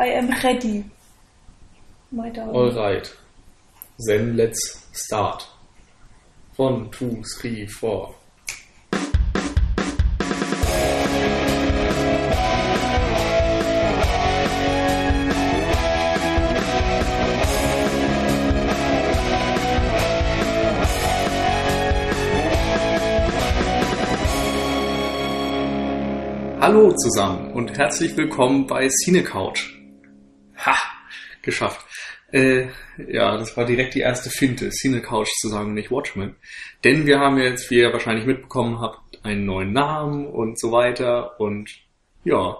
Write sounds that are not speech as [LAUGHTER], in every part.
I am ready. My darling. Alright. Then let's start. One, two, three, four. Hallo zusammen und herzlich willkommen bei Cinecouch. Ha, geschafft. Äh, ja, das war direkt die erste Finte, Cinecouch zu sagen, nicht Watchmen. Denn wir haben jetzt, wie ihr wahrscheinlich mitbekommen habt, einen neuen Namen und so weiter. Und ja,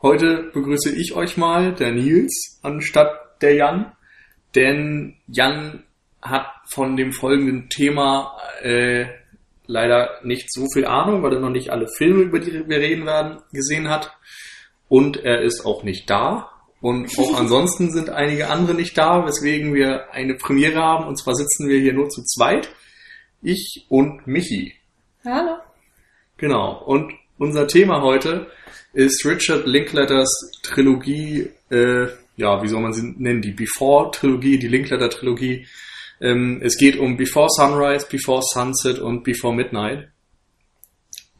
heute begrüße ich euch mal, der Nils, anstatt der Jan. Denn Jan hat von dem folgenden Thema äh, leider nicht so viel Ahnung, weil er noch nicht alle Filme, über die wir reden werden, gesehen hat. Und er ist auch nicht da. Und auch [LAUGHS] ansonsten sind einige andere nicht da, weswegen wir eine Premiere haben. Und zwar sitzen wir hier nur zu zweit. Ich und Michi. Hallo. Genau. Und unser Thema heute ist Richard Linkletters Trilogie, äh, ja, wie soll man sie nennen? Die Before-Trilogie, die Linkletter-Trilogie. Ähm, es geht um Before Sunrise, Before Sunset und Before Midnight.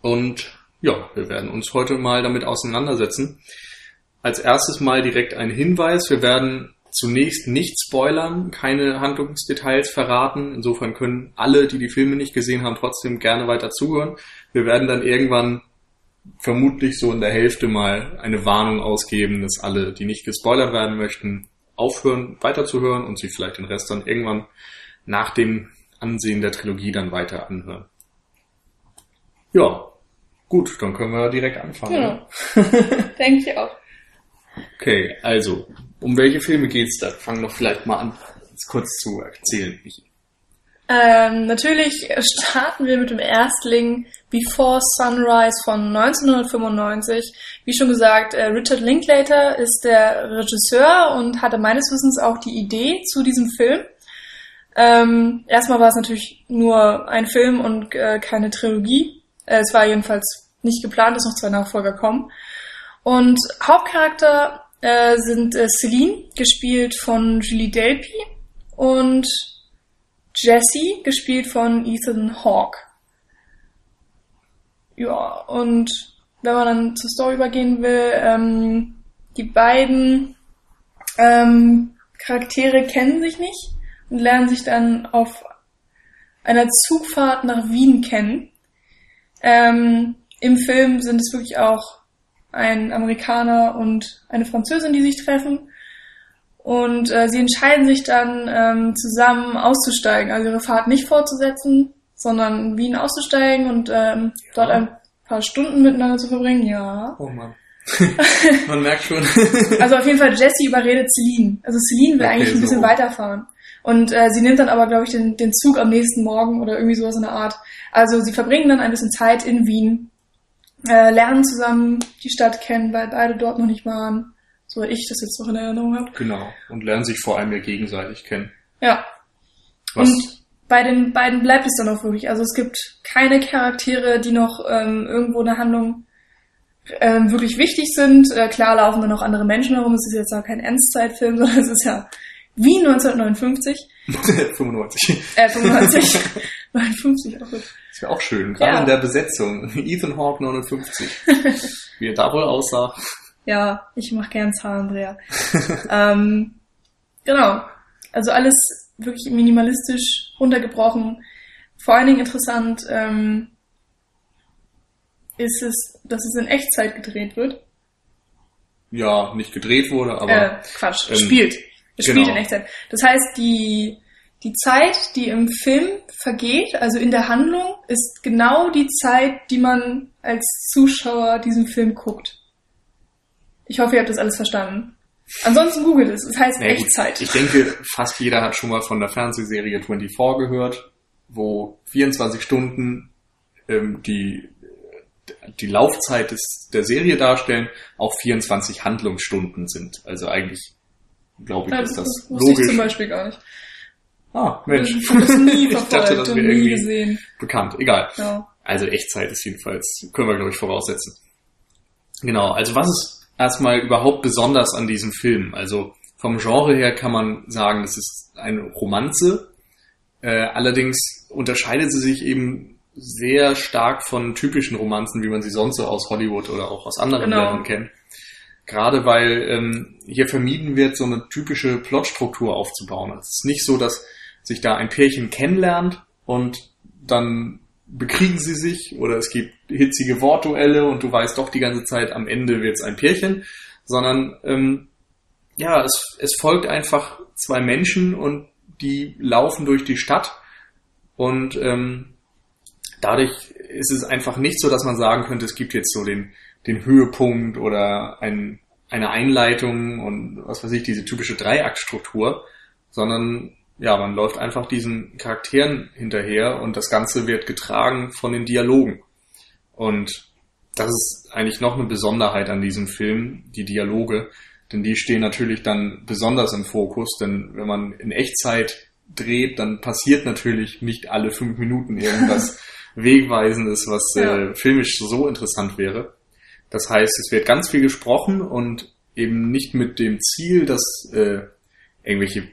Und ja, wir werden uns heute mal damit auseinandersetzen. Als erstes mal direkt ein Hinweis. Wir werden zunächst nicht spoilern, keine Handlungsdetails verraten. Insofern können alle, die die Filme nicht gesehen haben, trotzdem gerne weiter zuhören. Wir werden dann irgendwann vermutlich so in der Hälfte mal eine Warnung ausgeben, dass alle, die nicht gespoilert werden möchten, aufhören, weiterzuhören und sich vielleicht den Rest dann irgendwann nach dem Ansehen der Trilogie dann weiter anhören. Ja, gut, dann können wir direkt anfangen. Genau. ne? Denke ich auch. Okay, also, um welche Filme geht's da? Fang doch vielleicht mal an, kurz zu erzählen. Ähm, natürlich starten wir mit dem Erstling Before Sunrise von 1995. Wie schon gesagt, äh, Richard Linklater ist der Regisseur und hatte meines Wissens auch die Idee zu diesem Film. Ähm, erstmal war es natürlich nur ein Film und äh, keine Trilogie. Äh, es war jedenfalls nicht geplant, dass noch zwei Nachfolger kommen. Und Hauptcharakter äh, sind äh, Celine, gespielt von Julie Delpy, und Jesse, gespielt von Ethan Hawke. Ja, und wenn man dann zur Story übergehen will, ähm, die beiden ähm, Charaktere kennen sich nicht und lernen sich dann auf einer Zugfahrt nach Wien kennen. Ähm, Im Film sind es wirklich auch ein Amerikaner und eine Französin, die sich treffen. Und äh, sie entscheiden sich dann ähm, zusammen auszusteigen, also ihre Fahrt nicht fortzusetzen, sondern in Wien auszusteigen und ähm, dort ein paar Stunden miteinander zu verbringen. Ja. Oh Mann. [LAUGHS] Man merkt schon. [LAUGHS] Also auf jeden Fall Jessie überredet Celine. Also Celine will Okay, eigentlich ein bisschen so. weiterfahren. Und äh, sie nimmt dann aber, glaube ich, den, den Zug am nächsten Morgen oder irgendwie sowas in der Art. Also sie verbringen dann ein bisschen Zeit in Wien, äh, lernen zusammen die Stadt kennen, weil beide dort noch nicht waren. So ich das jetzt noch in Erinnerung habe. genau. Und lernen sich vor allem ja gegenseitig kennen. Ja. Was, Und bei den beiden bleibt es dann auch wirklich. Also es gibt keine Charaktere, die noch ähm, irgendwo in der Handlung ähm, wirklich wichtig sind. Äh, klar laufen dann noch andere Menschen herum. Es ist jetzt auch kein Endzeitfilm, [LAUGHS] sondern es ist ja Wien 1959. 95. [LAUGHS] Äh, 95. 59, auch gut. Das wäre auch schön, gerade Ja. in der Besetzung. [LAUGHS] Ethan Hawke 59. [LAUGHS] Wie er da wohl aussah. Ja, ich mache gern Zahlendreher. ähm, genau. Also alles wirklich minimalistisch runtergebrochen. Vor allen Dingen interessant ähm, ist es, dass es in Echtzeit gedreht wird. Ja, nicht gedreht wurde, aber äh, Quatsch, ähm, spielt. Es genau. spielt in Echtzeit. Das heißt, die, die Zeit, die im Film vergeht, also in der Handlung, ist genau die Zeit, die man als Zuschauer diesen Film guckt. Ich hoffe, ihr habt das alles verstanden. Ansonsten googelt es. Es heißt gut, Echtzeit. Ich denke, fast jeder hat schon mal von der Fernsehserie 24 gehört, wo 24 Stunden ähm, die, die Laufzeit des, der Serie darstellen, auch 24 Handlungsstunden sind. Also eigentlich, glaube ich, Ja, ist das wusste ich zum logisch. Beispiel gar nicht. Ah, Mensch. [LAUGHS] Ich Ich dachte, das wäre irgendwie gesehen. bekannt. Egal. Ja. Also Echtzeit ist jedenfalls, können wir glaube ich voraussetzen. Genau, also was es erstmal überhaupt besonders an diesem Film? Also vom Genre her kann man sagen, es ist eine Romanze. Äh, allerdings unterscheidet sie sich eben sehr stark von typischen Romanzen, wie man sie sonst so aus Hollywood oder auch aus anderen genau. Ländern kennt. Gerade weil ähm, hier vermieden wird, so eine typische Plotstruktur aufzubauen. Es ist nicht so, dass sich da ein Pärchen kennenlernt und dann bekriegen sie sich oder es gibt hitzige Wortduelle und du weißt doch die ganze Zeit, am Ende wird es ein Pärchen, sondern ähm, ja, es, es folgt einfach zwei Menschen und die laufen durch die Stadt und ähm, dadurch ist es einfach nicht so, dass man sagen könnte, es gibt jetzt so den, den Höhepunkt oder ein, eine Einleitung und was weiß ich, diese typische Dreiaktstruktur, sondern ja, man läuft einfach diesen Charakteren hinterher und das Ganze wird getragen von den Dialogen. Und das ist eigentlich noch eine Besonderheit an diesem Film, die Dialoge, denn die stehen natürlich dann besonders im Fokus, denn wenn man in Echtzeit dreht, dann passiert natürlich nicht alle fünf Minuten irgendwas [LAUGHS] Wegweisendes, was ja. äh, filmisch so interessant wäre. Das heißt, es wird ganz viel gesprochen und eben nicht mit dem Ziel, dass äh, irgendwelche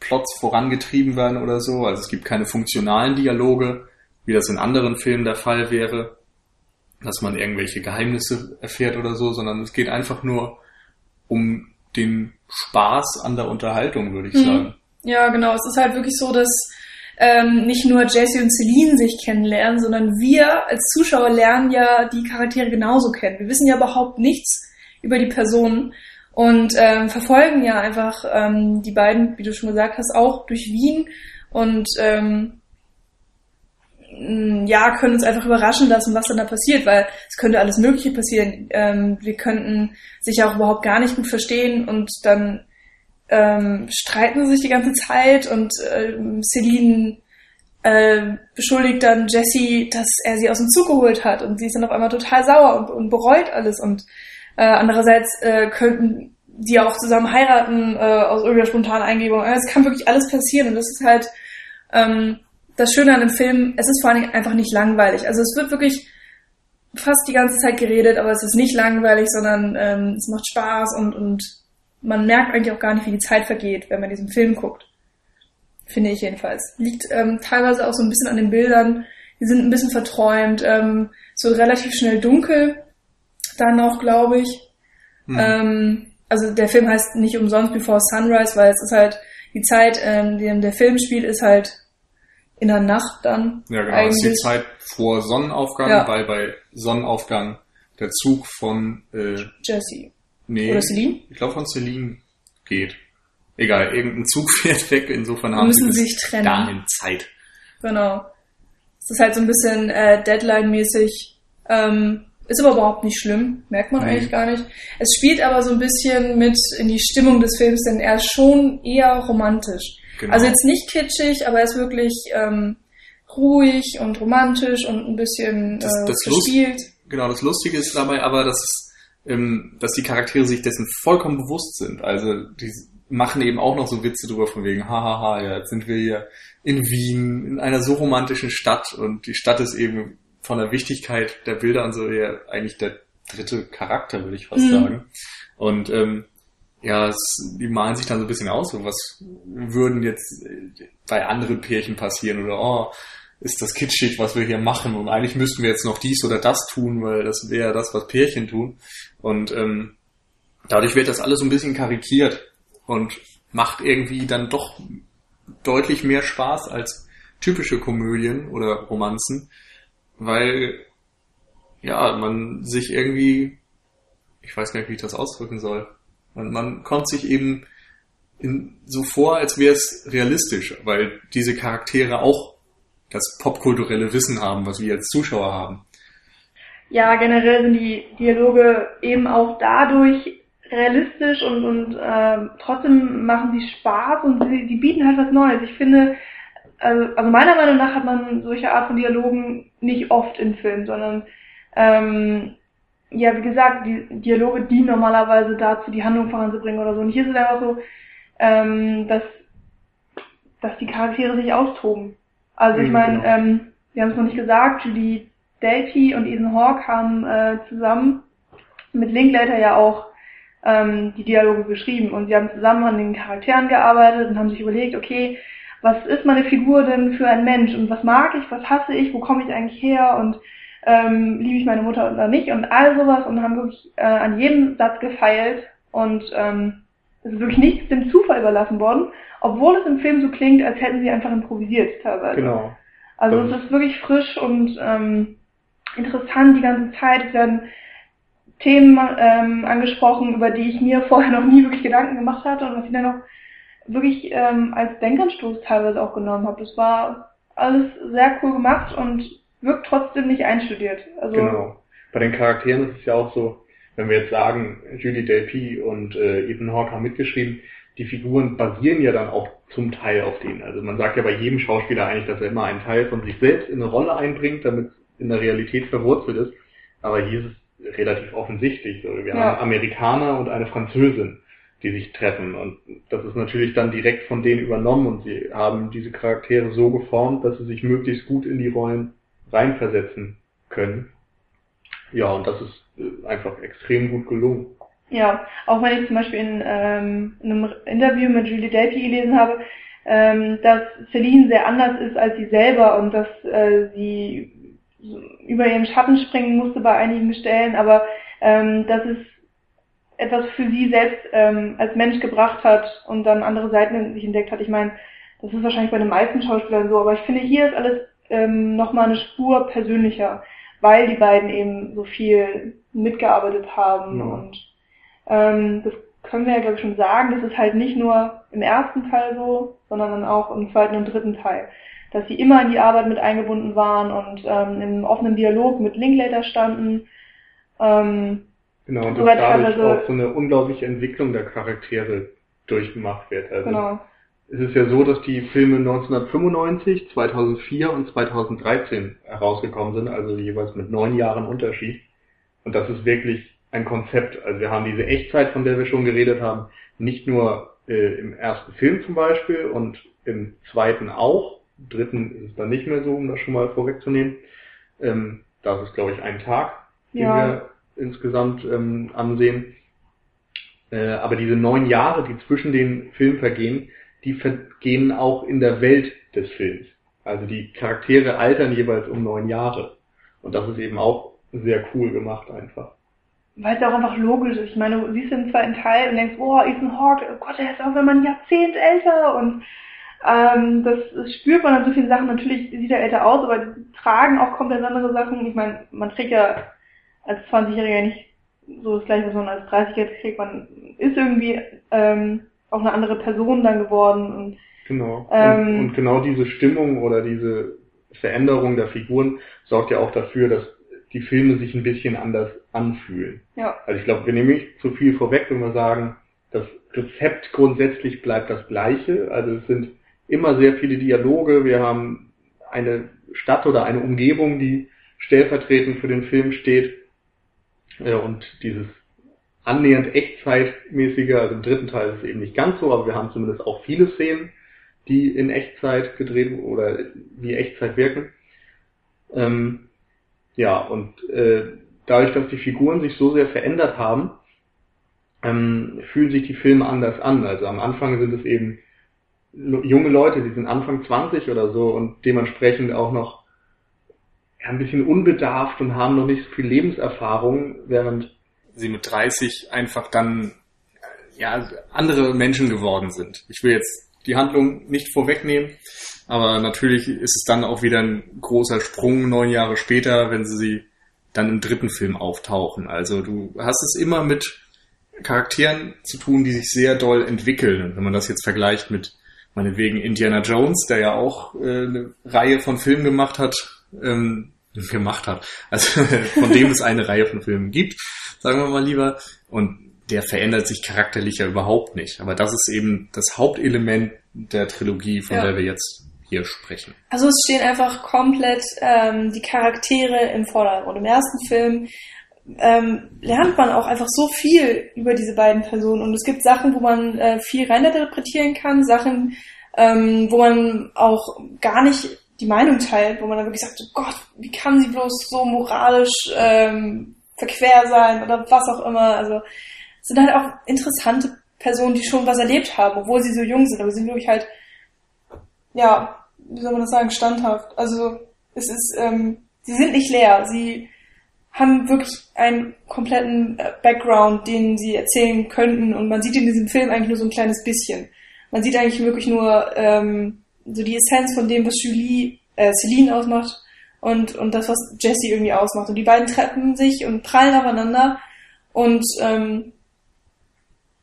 Plots vorangetrieben werden oder so. Also es gibt keine funktionalen Dialoge, wie das in anderen Filmen der Fall wäre, dass man irgendwelche Geheimnisse erfährt oder so, sondern es geht einfach nur um den Spaß an der Unterhaltung, würde ich mhm. sagen. Ja, genau. Es ist halt wirklich so, dass ähm, nicht nur Jesse und Celine sich kennenlernen, sondern wir als Zuschauer lernen ja die Charaktere genauso kennen. Wir wissen ja überhaupt nichts über die Personen und ähm, verfolgen ja einfach ähm, die beiden, wie du schon gesagt hast, auch durch Wien und ähm, ja, können uns einfach überraschen lassen, was dann da passiert, weil es könnte alles Mögliche passieren. Ähm, wir könnten sich auch überhaupt gar nicht gut verstehen und dann ähm, streiten sie sich die ganze Zeit und äh, Celine äh, beschuldigt dann Jessie, dass er sie aus dem Zug geholt hat und sie ist dann auf einmal total sauer und, und bereut alles und äh, andererseits äh, könnten die auch zusammen heiraten äh, aus irgendeiner spontanen Eingebung. Also es kann wirklich alles passieren und das ist halt ähm, das Schöne an dem Film. Es ist vor allem einfach nicht langweilig. Also es wird wirklich fast die ganze Zeit geredet, aber es ist nicht langweilig, sondern ähm, es macht Spaß und, und man merkt eigentlich auch gar nicht, wie die Zeit vergeht, wenn man diesen Film guckt. Finde ich jedenfalls. Liegt ähm, teilweise auch so ein bisschen an den Bildern. Die sind ein bisschen verträumt, ähm, so relativ schnell dunkel dann noch, glaube ich. Hm. Ähm, also der Film heißt nicht umsonst Before Sunrise, weil es ist halt die Zeit, ähm, die der Film spielt, ist halt in der Nacht dann. Ja, genau. Eigentlich. Das ist die Zeit vor Sonnenaufgang, ja. weil bei Sonnenaufgang der Zug von äh, Jesse. Nee. Oder Celine? Ich glaube von Celine geht. Egal, irgendein Zug [LAUGHS] fährt weg, insofern haben müssen sie sich trennen. dahin Zeit. Genau. Es ist halt so ein bisschen äh, Deadline-mäßig. Ähm, ist aber überhaupt nicht schlimm, merkt man mhm. eigentlich gar nicht. Es spielt aber so ein bisschen mit in die Stimmung des Films, denn er ist schon eher romantisch. Genau. Also jetzt nicht kitschig, aber er ist wirklich ähm, ruhig und romantisch und ein bisschen das, äh, das verspielt. Lust, genau, das Lustige ist dabei aber, dass, es, ähm, dass die Charaktere sich dessen vollkommen bewusst sind. Also die machen eben auch noch so Witze drüber von wegen, hahaha, ja, jetzt sind wir hier in Wien, in einer so romantischen Stadt und die Stadt ist eben von der Wichtigkeit der Bilder und so ja eigentlich der dritte Charakter, würde ich fast mhm. sagen. Und ähm, ja, es, die malen sich dann so ein bisschen aus, so was würden jetzt bei anderen Pärchen passieren oder oh, ist das kitschig, was wir hier machen und eigentlich müssten wir jetzt noch dies oder das tun, weil das wäre das, was Pärchen tun. Und ähm, dadurch wird das alles so ein bisschen karikiert und macht irgendwie dann doch deutlich mehr Spaß als typische Komödien oder Romanzen, weil ja, man sich irgendwie, ich weiß gar nicht, wie ich das ausdrücken soll, man, man kommt sich eben in, so vor, als wäre es realistisch, weil diese Charaktere auch das popkulturelle Wissen haben, was wir als Zuschauer haben. Ja, generell sind die Dialoge eben auch dadurch realistisch und, und äh, trotzdem machen sie Spaß und sie, sie bieten halt was Neues. Ich finde, also, also meiner Meinung nach hat man solche Art von Dialogen nicht oft in Filmen, sondern ähm, ja, wie gesagt, die Dialoge dienen normalerweise dazu, die Handlung voranzubringen oder so. Und hier ist es einfach so, ähm, dass, dass die Charaktere sich austoben. Also ich mhm, meine, genau. ähm, wir haben es noch nicht gesagt, Julie Delpy und Ethan Hawke haben äh, zusammen mit Linklater ja auch ähm, die Dialoge geschrieben und sie haben zusammen an den Charakteren gearbeitet und haben sich überlegt, okay, was ist meine Figur denn für ein Mensch? Und was mag ich, was hasse ich, wo komme ich eigentlich her? Und ähm, liebe ich meine Mutter oder nicht? Und all sowas. Und haben wirklich äh, an jedem Satz gefeilt. Und ähm, es ist wirklich nichts dem Zufall überlassen worden, obwohl es im Film so klingt, als hätten sie einfach improvisiert teilweise. Genau. Also es ist wirklich frisch und ähm, interessant die ganze Zeit. Es werden Themen ähm, angesprochen, über die ich mir vorher noch nie wirklich Gedanken gemacht hatte und was ich dann noch wirklich ähm, als Denkanstoß teilweise auch genommen habe. Das war alles sehr cool gemacht und wirkt trotzdem nicht einstudiert. Also genau. Bei den Charakteren ist es ja auch so, wenn wir jetzt sagen, Julie Delpy und äh, Ethan Hawke haben mitgeschrieben, die Figuren basieren ja dann auch zum Teil auf denen. Also man sagt ja bei jedem Schauspieler eigentlich, dass er immer einen Teil von sich selbst in eine Rolle einbringt, damit es in der Realität verwurzelt ist. Aber hier ist es relativ offensichtlich. So, wir ja. haben Amerikaner und eine Französin, die sich treffen. Und das ist natürlich dann direkt von denen übernommen und sie haben diese Charaktere so geformt, dass sie sich möglichst gut in die Rollen reinversetzen können. Ja, und das ist äh, einfach extrem gut gelungen. Ja, auch wenn ich zum Beispiel in, ähm, in einem Interview mit Julie Delpy gelesen habe, ähm, dass Celine sehr anders ist als sie selber und dass äh, sie über ihren Schatten springen musste bei einigen Stellen, aber ähm, dass es etwas für sie selbst ähm, als Mensch gebracht hat und dann andere Seiten in sich entdeckt hat. Ich meine, das ist wahrscheinlich bei den meisten Schauspielern so, aber ich finde, hier ist alles ähm, nochmal eine Spur persönlicher, weil die beiden eben so viel mitgearbeitet haben mhm. und ähm, das können wir ja, glaube ich, schon sagen. Das ist halt nicht nur im ersten Teil so, sondern dann auch im zweiten und dritten Teil. Dass sie immer in die Arbeit mit eingebunden waren und ähm, im offenen Dialog mit Linklater standen. Ähm, genau, und dass dadurch auch so eine unglaubliche Entwicklung der Charaktere durchgemacht wird. Also genau. Es ist ja so, dass die Filme 1995, 2004 und 2013 herausgekommen sind, also jeweils mit neun Jahren Unterschied. Und das ist wirklich ein Konzept. Also wir haben diese Echtzeit, von der wir schon geredet haben, nicht nur äh, im ersten Film zum Beispiel und im zweiten auch. Im dritten ist es dann nicht mehr so, um das schon mal vorwegzunehmen. Ähm, das ist, glaube ich, ein Tag, den ja. wir insgesamt ähm, ansehen. Äh, aber diese neun Jahre, die zwischen den Filmen vergehen, die vergehen auch in der Welt des Films. Also die Charaktere altern jeweils um neun Jahre. Und das ist eben auch sehr cool gemacht einfach weil es auch einfach logisch ist. Ich meine, du siehst den zweiten Teil und denkst, oh, Ethan Hawke, oh Gott, er ist auch wenn man ein Jahrzehnt älter und ähm, das, das spürt man an so vielen Sachen. Natürlich sieht er älter aus, aber die tragen auch komplett andere Sachen. Ich meine, man kriegt ja als 20-Jähriger nicht so das gleiche, was man als 30-Jähriger kriegt. Man ist irgendwie ähm, auch eine andere Person dann geworden. Und, genau. Ähm, und, und genau diese Stimmung oder diese Veränderung der Figuren sorgt ja auch dafür, dass die Filme sich ein bisschen anders anfühlen. Ja. Also ich glaube, wir nehmen nicht zu viel vorweg, wenn wir sagen, das Rezept grundsätzlich bleibt das gleiche. Also es sind immer sehr viele Dialoge. Wir haben eine Stadt oder eine Umgebung, die stellvertretend für den Film steht. Und dieses annähernd echtzeitmäßige, also im dritten Teil ist es eben nicht ganz so, aber wir haben zumindest auch viele Szenen, die in Echtzeit gedreht oder wie Echtzeit wirken. Ähm, ja, und äh, dadurch, dass die Figuren sich so sehr verändert haben, ähm, fühlen sich die Filme anders an. Also am Anfang sind es eben junge Leute, die sind Anfang 20 oder so und dementsprechend auch noch ja, ein bisschen unbedarft und haben noch nicht so viel Lebenserfahrung, während sie mit 30 einfach dann ja andere Menschen geworden sind. Ich will jetzt die Handlung nicht vorwegnehmen, aber natürlich ist es dann auch wieder ein großer Sprung neun Jahre später, wenn sie sie dann im dritten Film auftauchen. Also du hast es immer mit Charakteren zu tun, die sich sehr doll entwickeln. Und wenn man das jetzt vergleicht mit meinetwegen Indiana Jones, der ja auch äh, eine Reihe von Filmen gemacht hat, ähm, gemacht hat, also [LAUGHS] von dem es eine Reihe von Filmen gibt, sagen wir mal lieber. Und der verändert sich charakterlich ja überhaupt nicht. Aber das ist eben das Hauptelement der Trilogie, von ja. der wir jetzt hier sprechen. Also es stehen einfach komplett ähm, die Charaktere im Vordergrund. Im ersten Film ähm, lernt man auch einfach so viel über diese beiden Personen und es gibt Sachen, wo man äh, viel reininterpretieren kann, Sachen, ähm, wo man auch gar nicht die Meinung teilt, wo man dann wirklich sagt, oh Gott, wie kann sie bloß so moralisch ähm, verquer sein oder was auch immer. Also sind halt auch interessante Personen, die schon was erlebt haben, obwohl sie so jung sind, aber sie sind wirklich halt, ja, wie soll man das sagen, standhaft. Also es ist, ähm, sie sind nicht leer, sie haben wirklich einen kompletten äh, Background, den sie erzählen könnten und man sieht in diesem Film eigentlich nur so ein kleines bisschen. Man sieht eigentlich wirklich nur ähm, so die Essenz von dem, was Julie, äh, Celine ausmacht und, und das, was Jesse irgendwie ausmacht. Und die beiden treffen sich und prallen aufeinander und ähm,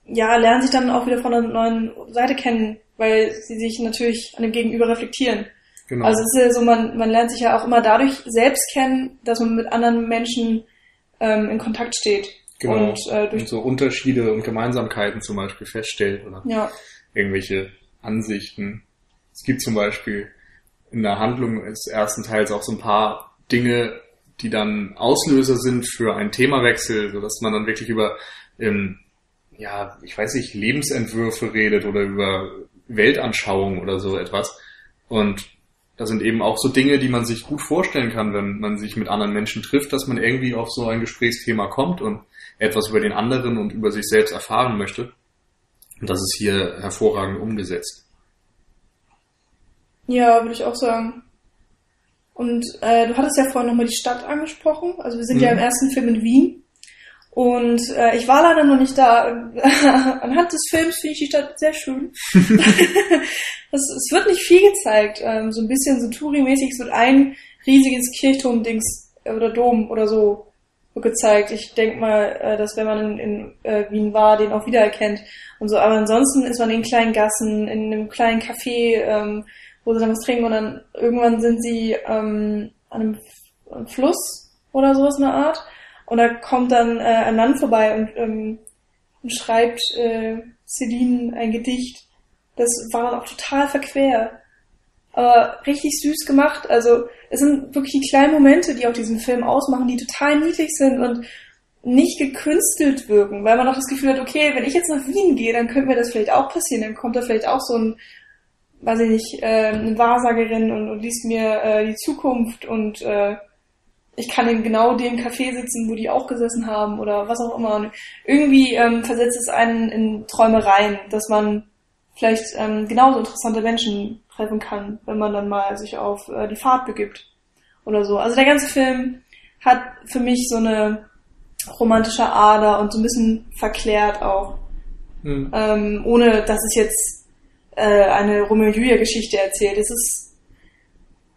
ja, lernen sich dann auch wieder von einer neuen Seite kennen, weil sie sich natürlich an dem Gegenüber reflektieren. Genau. Also es ist ja so, man, man lernt sich ja auch immer dadurch selbst kennen, dass man mit anderen Menschen ähm, in Kontakt steht. Genau. Und, äh, durch und so Unterschiede und Gemeinsamkeiten zum Beispiel feststellt oder ja. irgendwelche Ansichten. Es gibt zum Beispiel in der Handlung des ersten Teils auch so ein paar Dinge, die dann Auslöser sind für einen Themawechsel, sodass man dann wirklich über, ähm, ja, ich weiß nicht, Lebensentwürfe redet oder über Weltanschauung oder so etwas. Und das sind eben auch so Dinge, die man sich gut vorstellen kann, wenn man sich mit anderen Menschen trifft, dass man irgendwie auf so ein Gesprächsthema kommt und etwas über den anderen und über sich selbst erfahren möchte. Und das ist hier hervorragend umgesetzt. Ja, würde ich auch sagen. Und äh, du hattest ja vorhin nochmal die Stadt angesprochen. Also wir sind mhm. ja im ersten Film in Wien. Und äh, ich war leider noch nicht da. [LAUGHS] Anhand des Films finde ich die Stadt sehr schön. [LAUGHS] es, es wird nicht viel gezeigt. Ähm, so ein bisschen so Touri-mäßig. Es wird ein riesiges Kirchturm-Dings oder Dom oder so gezeigt. Ich denke mal, äh, dass wenn man in, in äh, Wien war, den auch wiedererkennt und so. Aber ansonsten ist man in kleinen Gassen, in einem kleinen Café, ähm, wo sie dann was trinken und dann irgendwann sind sie ähm, an einem, Fluss oder sowas in der Art und da kommt dann äh, ein Mann vorbei und, ähm, und schreibt äh, Celine ein Gedicht. Das war dann auch total verquer. Aber richtig süß gemacht. Also es sind wirklich die kleinen Momente, die auch diesen Film ausmachen, die total niedlich sind und nicht gekünstelt wirken, weil man auch das Gefühl hat, okay, wenn ich jetzt nach Wien gehe, dann könnte mir das vielleicht auch passieren, dann kommt da vielleicht auch so ein, weiß ich nicht, äh, eine Wahrsagerin und, und liest mir äh, die Zukunft und äh, ich kann in genau dem Café sitzen, wo die auch gesessen haben oder was auch immer. Und irgendwie ähm, versetzt es einen in Träumereien, dass man vielleicht ähm, genauso interessante Menschen treffen kann, wenn man dann mal sich auf äh, die Fahrt begibt oder so. Also der ganze Film hat für mich so eine romantische Ader und so ein bisschen verklärt auch. Mhm. Ähm, ohne dass es jetzt äh, eine Romeo-Julia-Geschichte erzählt. Es ist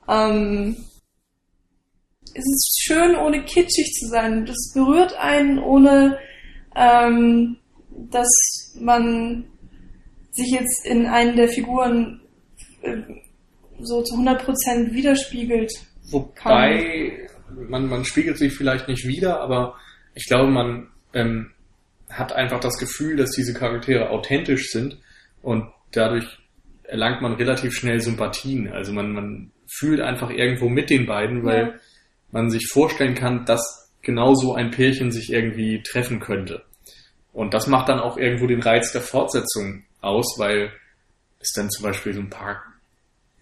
ähm, es ist schön, ohne kitschig zu sein. Das berührt einen, ohne ähm, dass man sich jetzt in einen der Figuren äh, so zu 100% widerspiegelt. Wobei, man, man spiegelt sich vielleicht nicht wieder, aber ich glaube, man ähm, hat einfach das Gefühl, dass diese Charaktere authentisch sind und dadurch erlangt man relativ schnell Sympathien. Also man, man fühlt einfach irgendwo mit den beiden, weil ja man sich vorstellen kann, dass genau so ein Pärchen sich irgendwie treffen könnte. Und das macht dann auch irgendwo den Reiz der Fortsetzung aus, weil es dann zum Beispiel so ein paar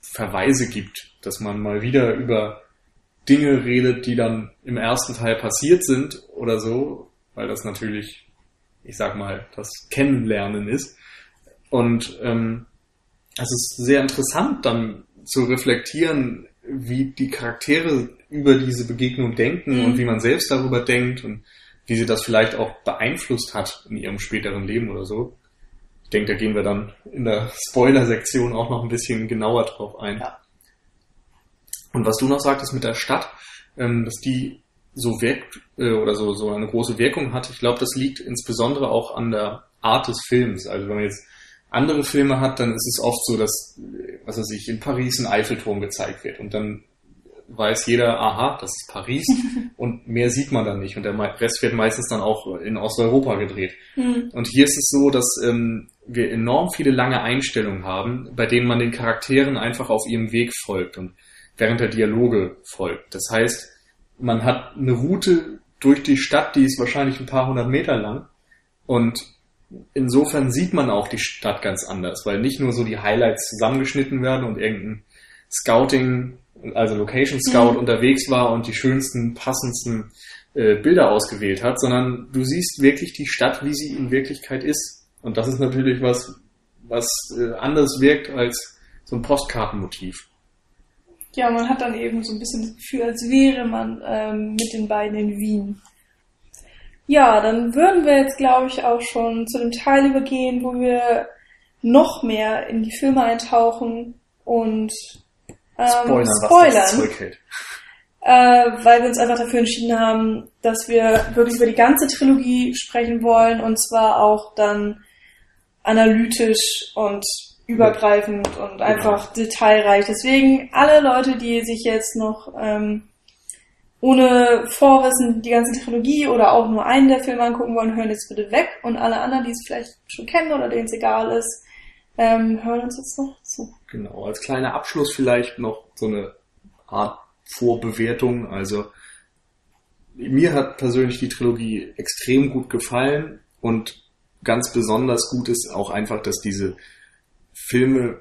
Verweise gibt, dass man mal wieder über Dinge redet, die dann im ersten Teil passiert sind oder so, weil das natürlich, ich sag mal, das Kennenlernen ist. Und ähm, es ist sehr interessant dann zu reflektieren, wie die Charaktere über diese Begegnung denken mhm. und wie man selbst darüber denkt und wie sie das vielleicht auch beeinflusst hat in ihrem späteren Leben oder so. Ich denke, da gehen wir dann in der Spoiler-Sektion auch noch ein bisschen genauer drauf ein. Ja. Und was du noch sagtest mit der Stadt, ähm, dass die so wirkt äh, oder so, so eine große Wirkung hat, ich glaube, das liegt insbesondere auch an der Art des Films. Also wenn man jetzt andere Filme hat, dann ist es oft so, dass, was weiß ich, in Paris ein Eiffelturm gezeigt wird und dann weiß jeder, aha, das ist Paris [LAUGHS] und mehr sieht man dann nicht und der Rest wird meistens dann auch in Osteuropa gedreht. Mhm. Und hier ist es so, dass ähm, wir enorm viele lange Einstellungen haben, bei denen man den Charakteren einfach auf ihrem Weg folgt und während der Dialoge folgt. Das heißt, man hat eine Route durch die Stadt, die ist wahrscheinlich ein paar hundert Meter lang und insofern sieht man auch die Stadt ganz anders, weil nicht nur so die Highlights zusammengeschnitten werden und irgendein Scouting, also Location Scout mhm. unterwegs war und die schönsten, passendsten äh, Bilder ausgewählt hat, sondern du siehst wirklich die Stadt, wie sie in Wirklichkeit ist. Und das ist natürlich was, was äh, anders wirkt als so ein Postkartenmotiv. Ja, man hat dann eben so ein bisschen das Gefühl, als wäre man ähm, mit den beiden in Wien. Ja, dann würden wir jetzt, glaube ich, auch schon zu dem Teil übergehen, wo wir noch mehr in die Filme eintauchen und ähm, Spoilern, spoilern. äh, weil wir uns einfach dafür entschieden haben, dass wir wirklich über die ganze Trilogie sprechen wollen und zwar auch dann analytisch und übergreifend und einfach detailreich. Deswegen alle Leute, die sich jetzt noch ähm, ohne Vorwissen die ganze Trilogie oder auch nur einen der Filme angucken wollen, hören jetzt bitte weg und alle anderen, die es vielleicht schon kennen oder denen es egal ist, ähm, hören uns jetzt noch zu. Genau, als kleiner Abschluss vielleicht noch so eine Art Vorbewertung. Also mir hat persönlich die Trilogie extrem gut gefallen und ganz besonders gut ist auch einfach, dass diese Filme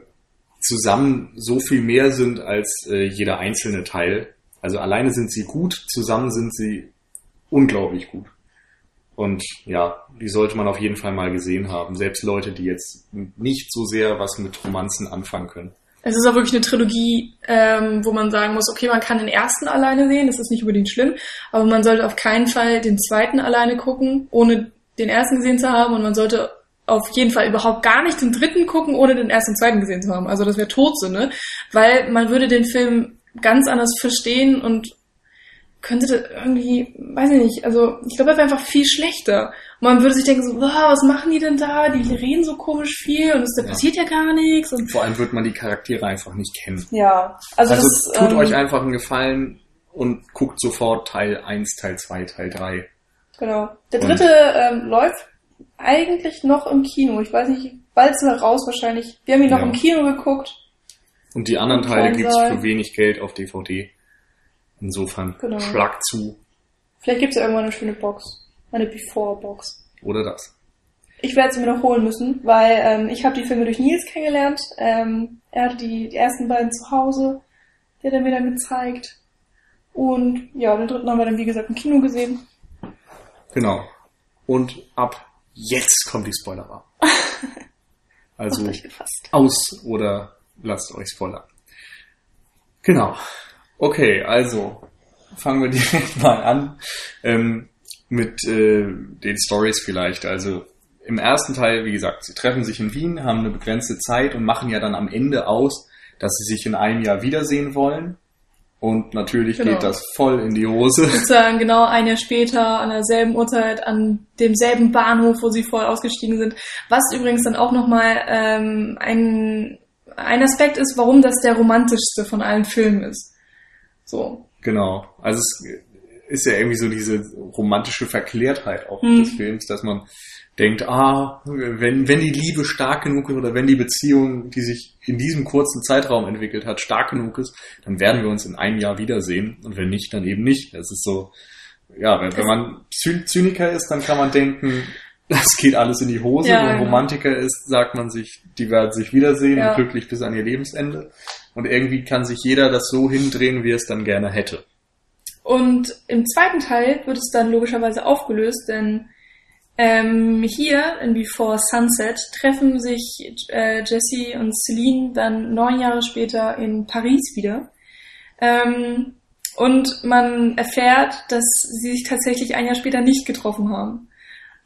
zusammen so viel mehr sind als äh, jeder einzelne Teil. Also alleine sind sie gut, zusammen sind sie unglaublich gut. Und ja, die sollte man auf jeden Fall mal gesehen haben. Selbst Leute, die jetzt nicht so sehr was mit Romanzen anfangen können. Es ist auch wirklich eine Trilogie, ähm, wo man sagen muss, okay, man kann den ersten alleine sehen, das ist nicht unbedingt schlimm, aber man sollte auf keinen Fall den zweiten alleine gucken, ohne den ersten gesehen zu haben und man sollte auf jeden Fall überhaupt gar nicht den dritten gucken, ohne den ersten und zweiten gesehen zu haben. Also das wäre Todsünde, weil man würde den Film ganz anders verstehen und könnte das irgendwie, weiß ich nicht, also ich glaube, er wäre einfach viel schlechter. Und man würde sich denken so, wow, was machen die denn da? Die reden so komisch viel und es da Ja. passiert ja gar nichts. Und Vor allem wird man die Charaktere einfach nicht kennen. ja, also, Also das tut ähm, euch einfach einen Gefallen und guckt sofort Teil 1, Teil 2, Teil 3. Genau. Der dritte ähm, läuft eigentlich noch im Kino. Ich weiß nicht, bald ist er raus wahrscheinlich. Wir haben ihn noch Ja. im Kino geguckt. Und die anderen Teile gibt's Saal. für wenig Geld auf DVD. Insofern Genau. schlag zu. Vielleicht gibt's ja irgendwann eine schöne Box. Eine Before-Box. Oder das. Ich werde sie mir noch holen müssen, weil ähm, ich habe die Filme durch Nils kennengelernt. Ähm, er hatte die, die ersten beiden zu Hause. Die hat er mir dann gezeigt. Und ja, den dritten haben wir dann, wie gesagt, im Kino gesehen. Genau. Und ab jetzt kommt die Spoiler. [LAUGHS] Also aus oder lasst euch spoilern. Genau. Okay, also fangen wir [LAUGHS] direkt mal an ähm, mit äh, den Stories vielleicht. Also im ersten Teil, wie gesagt, sie treffen sich in Wien, haben eine begrenzte Zeit und machen ja dann am Ende aus, dass sie sich in einem Jahr wiedersehen wollen. Und natürlich Genau. geht das voll in die Hose. sozusagen genau ein Jahr später an derselben Uhrzeit an demselben Bahnhof, wo sie vorher ausgestiegen sind. Was übrigens dann auch nochmal ähm, ein, ein Aspekt ist, warum das der romantischste von allen Filmen ist. So. Genau. Also es ist ja irgendwie so diese romantische Verklärtheit auch Hm. des Films, dass man denkt, ah, wenn, wenn die Liebe stark genug ist oder wenn die Beziehung, die sich in diesem kurzen Zeitraum entwickelt hat, stark genug ist, dann werden wir uns in einem Jahr wiedersehen und wenn nicht, dann eben nicht. Das ist so, ja, wenn, wenn man Zy- Zyniker ist, dann kann man denken, das geht alles in die Hose. Ja, wenn genau. Romantiker ist, sagt man sich, die werden sich wiedersehen Ja. und glücklich bis an ihr Lebensende. Und irgendwie kann sich jeder das so hindrehen, wie er es dann gerne hätte. Und im zweiten Teil wird es dann logischerweise aufgelöst, denn ähm, hier in Before Sunset treffen sich äh, Jesse und Celine dann neun Jahre später in Paris wieder. Ähm, und man erfährt, dass sie sich tatsächlich ein Jahr später nicht getroffen haben.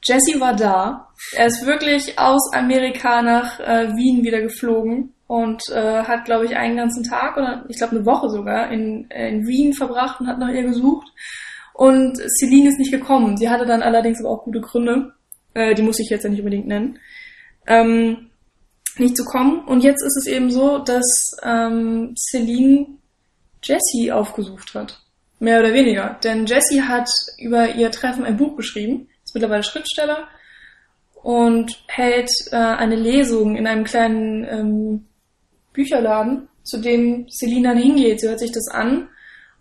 Jesse war da. Er ist wirklich aus Amerika nach äh, Wien wieder geflogen und äh, hat, glaube ich, einen ganzen Tag oder ich glaube eine Woche sogar in, in Wien verbracht und hat nach ihr gesucht. Und Celine ist nicht gekommen. Sie hatte dann allerdings aber auch gute Gründe. Äh, die muss ich jetzt ja nicht unbedingt nennen. Ähm, nicht zu kommen. Und jetzt ist es eben so, dass ähm, Celine Jessie aufgesucht hat. Mehr oder weniger. Denn Jessie hat über ihr Treffen ein Buch geschrieben, ist mittlerweile Schriftsteller und hält äh, eine Lesung in einem kleinen ähm, Bücherladen, zu dem Celine dann hingeht. Sie hört sich das an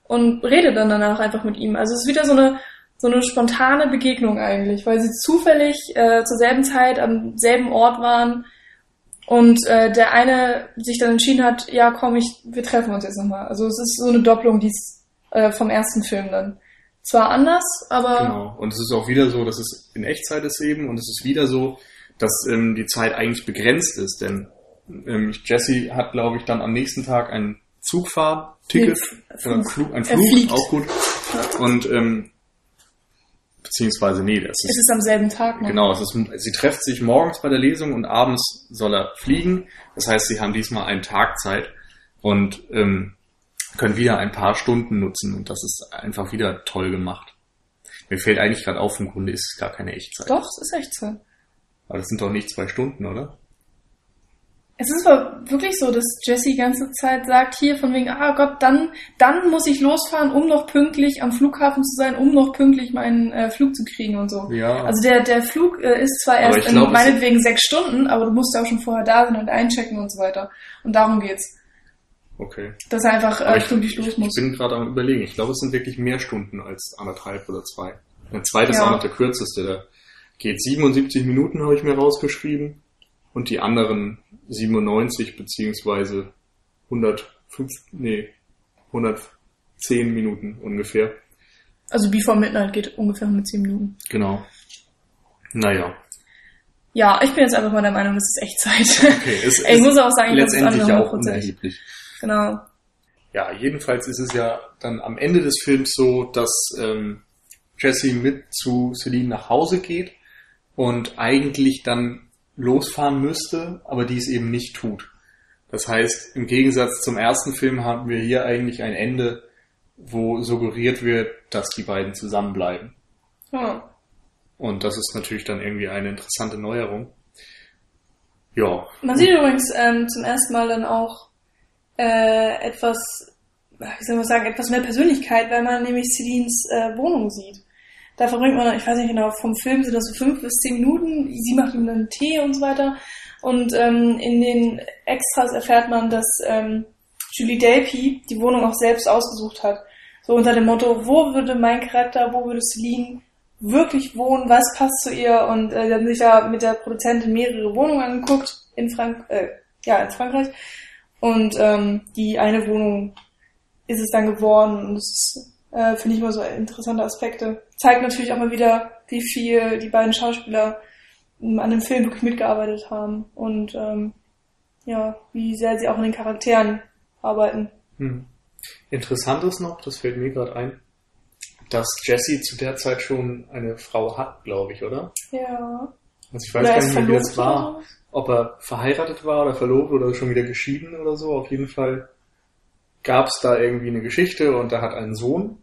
und redet dann danach einfach mit ihm. Also es ist wieder so eine so eine spontane Begegnung eigentlich, weil sie zufällig äh, zur selben Zeit am selben Ort waren und äh, der eine sich dann entschieden hat, ja komm, ich, wir treffen uns jetzt nochmal. Also es ist so eine Doppelung, die es äh, vom ersten Film dann Zwar anders, aber Genau. Und es ist auch wieder so, dass es in Echtzeit ist eben und es ist wieder so, dass ähm, die Zeit eigentlich begrenzt ist, denn ähm, Jesse hat, glaube ich, dann am nächsten Tag ein Zugfahrticket Nee, ein Flug, ein Flug, auch gut. Und ähm, beziehungsweise nee, das es ist ist am selben Tag noch. genau, es ist, sie trifft sich morgens bei der Lesung und abends soll er fliegen. Das heißt, sie haben diesmal einen Tag Zeit und ähm, können wieder ein paar Stunden nutzen und das ist einfach wieder toll gemacht. Mir fällt eigentlich gerade auf, im Grunde ist es gar keine Echtzeit. Doch, es ist echt so. Aber das sind doch nicht zwei Stunden, oder? Es ist aber wirklich so, dass Jesse die ganze Zeit sagt, hier von wegen, ah Gott, dann, dann muss ich losfahren, um noch pünktlich am Flughafen zu sein, um noch pünktlich meinen äh, Flug zu kriegen und so. Ja. Also der, der Flug äh, ist zwar erst in glaub, es- meinetwegen sechs Stunden, aber du musst ja auch schon vorher da sein und einchecken und so weiter. Und darum geht's. Okay. Dass er einfach äh, ich, pünktlich ich, los ich muss. bin gerade am überlegen. Ich glaube, es sind wirklich mehr Stunden als anderthalb oder zwei. Der zweite ist Ja. auch noch der kürzeste. Der geht 77 Minuten, habe ich mir rausgeschrieben. Und die anderen 97 beziehungsweise 105, nee, 110 Minuten ungefähr. Also Before Midnight geht ungefähr mit zehn Minuten. Genau. Naja. Ja, ich bin jetzt einfach mal der Meinung, das ist Echtzeit. Okay, es [LAUGHS] ich muss auch sagen, ich glaub, das ist letztendlich auch 100%. unerheblich. Genau. Ja, jedenfalls ist es ja dann am Ende des Films so, dass ähm, Jesse mit zu Celine nach Hause geht und eigentlich dann losfahren müsste, aber dies eben nicht tut. Das heißt, im Gegensatz zum ersten Film haben wir hier eigentlich ein Ende, wo suggeriert wird, dass die beiden zusammenbleiben. Ja. Und das ist natürlich dann irgendwie eine interessante Neuerung. Ja, Man sieht übrigens ähm, zum ersten Mal dann auch äh, etwas, wie soll man sagen, etwas mehr Persönlichkeit, weil man nämlich Celines äh, Wohnung sieht. Da verbringt man, ich weiß nicht genau, vom Film sind das so fünf bis zehn Minuten. Sie macht ihm dann Tee und so weiter. Und ähm, in den Extras erfährt man, dass ähm, Julie Delpy die Wohnung auch selbst ausgesucht hat. So unter dem Motto, wo würde mein Charakter, wo würde Celine wirklich wohnen, was passt zu ihr und äh, die haben sich da mit der Produzentin mehrere Wohnungen angeguckt in Frank äh, ja in Frankreich und ähm, die eine Wohnung ist es dann geworden und das äh, finde ich immer so interessante Aspekte zeigt natürlich auch mal wieder wie viel die beiden Schauspieler ähm, an dem Film wirklich mitgearbeitet haben und ähm, ja wie sehr sie auch an den Charakteren arbeiten Hm. Interessant ist noch, das fällt mir gerade ein, dass Jesse zu der Zeit schon eine Frau hat, glaube ich, oder? ja Also ich weiß Oder gar nicht mehr, wie das war. Ob er verheiratet war oder verlobt oder schon wieder geschieden oder so. Auf jeden Fall gab es da irgendwie eine Geschichte und er hat einen Sohn.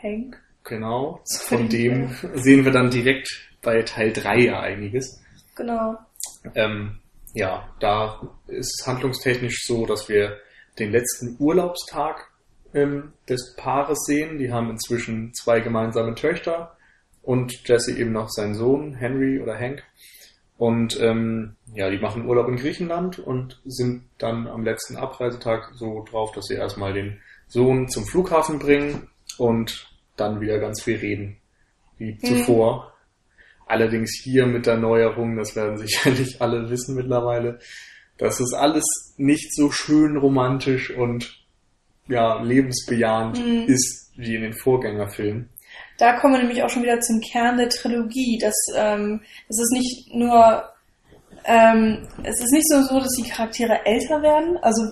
Hank Genau. [LAUGHS] Von dem sehen wir dann direkt bei Teil 3 ja einiges. genau Ähm, ja, da ist es handlungstechnisch so, dass wir den letzten Urlaubstag ähm, des Paares sehen. Die haben inzwischen zwei gemeinsame Töchter und Jesse eben noch seinen Sohn, Henry oder Hank. Und ähm, ja, die machen Urlaub in Griechenland und sind dann am letzten Abreisetag so drauf, dass sie erstmal den Sohn zum Flughafen bringen und dann wieder ganz viel reden, wie zuvor. Allerdings hier mit der Neuerung, das werden [LAUGHS] sicherlich alle wissen mittlerweile, dass es alles nicht so schön romantisch und ja, lebensbejahend Mhm. ist wie in den Vorgängerfilmen. Da kommen wir nämlich auch schon wieder zum Kern der Trilogie. Dass ähm, es ist nicht nur, ähm, es ist nicht so, so, dass die Charaktere älter werden. Also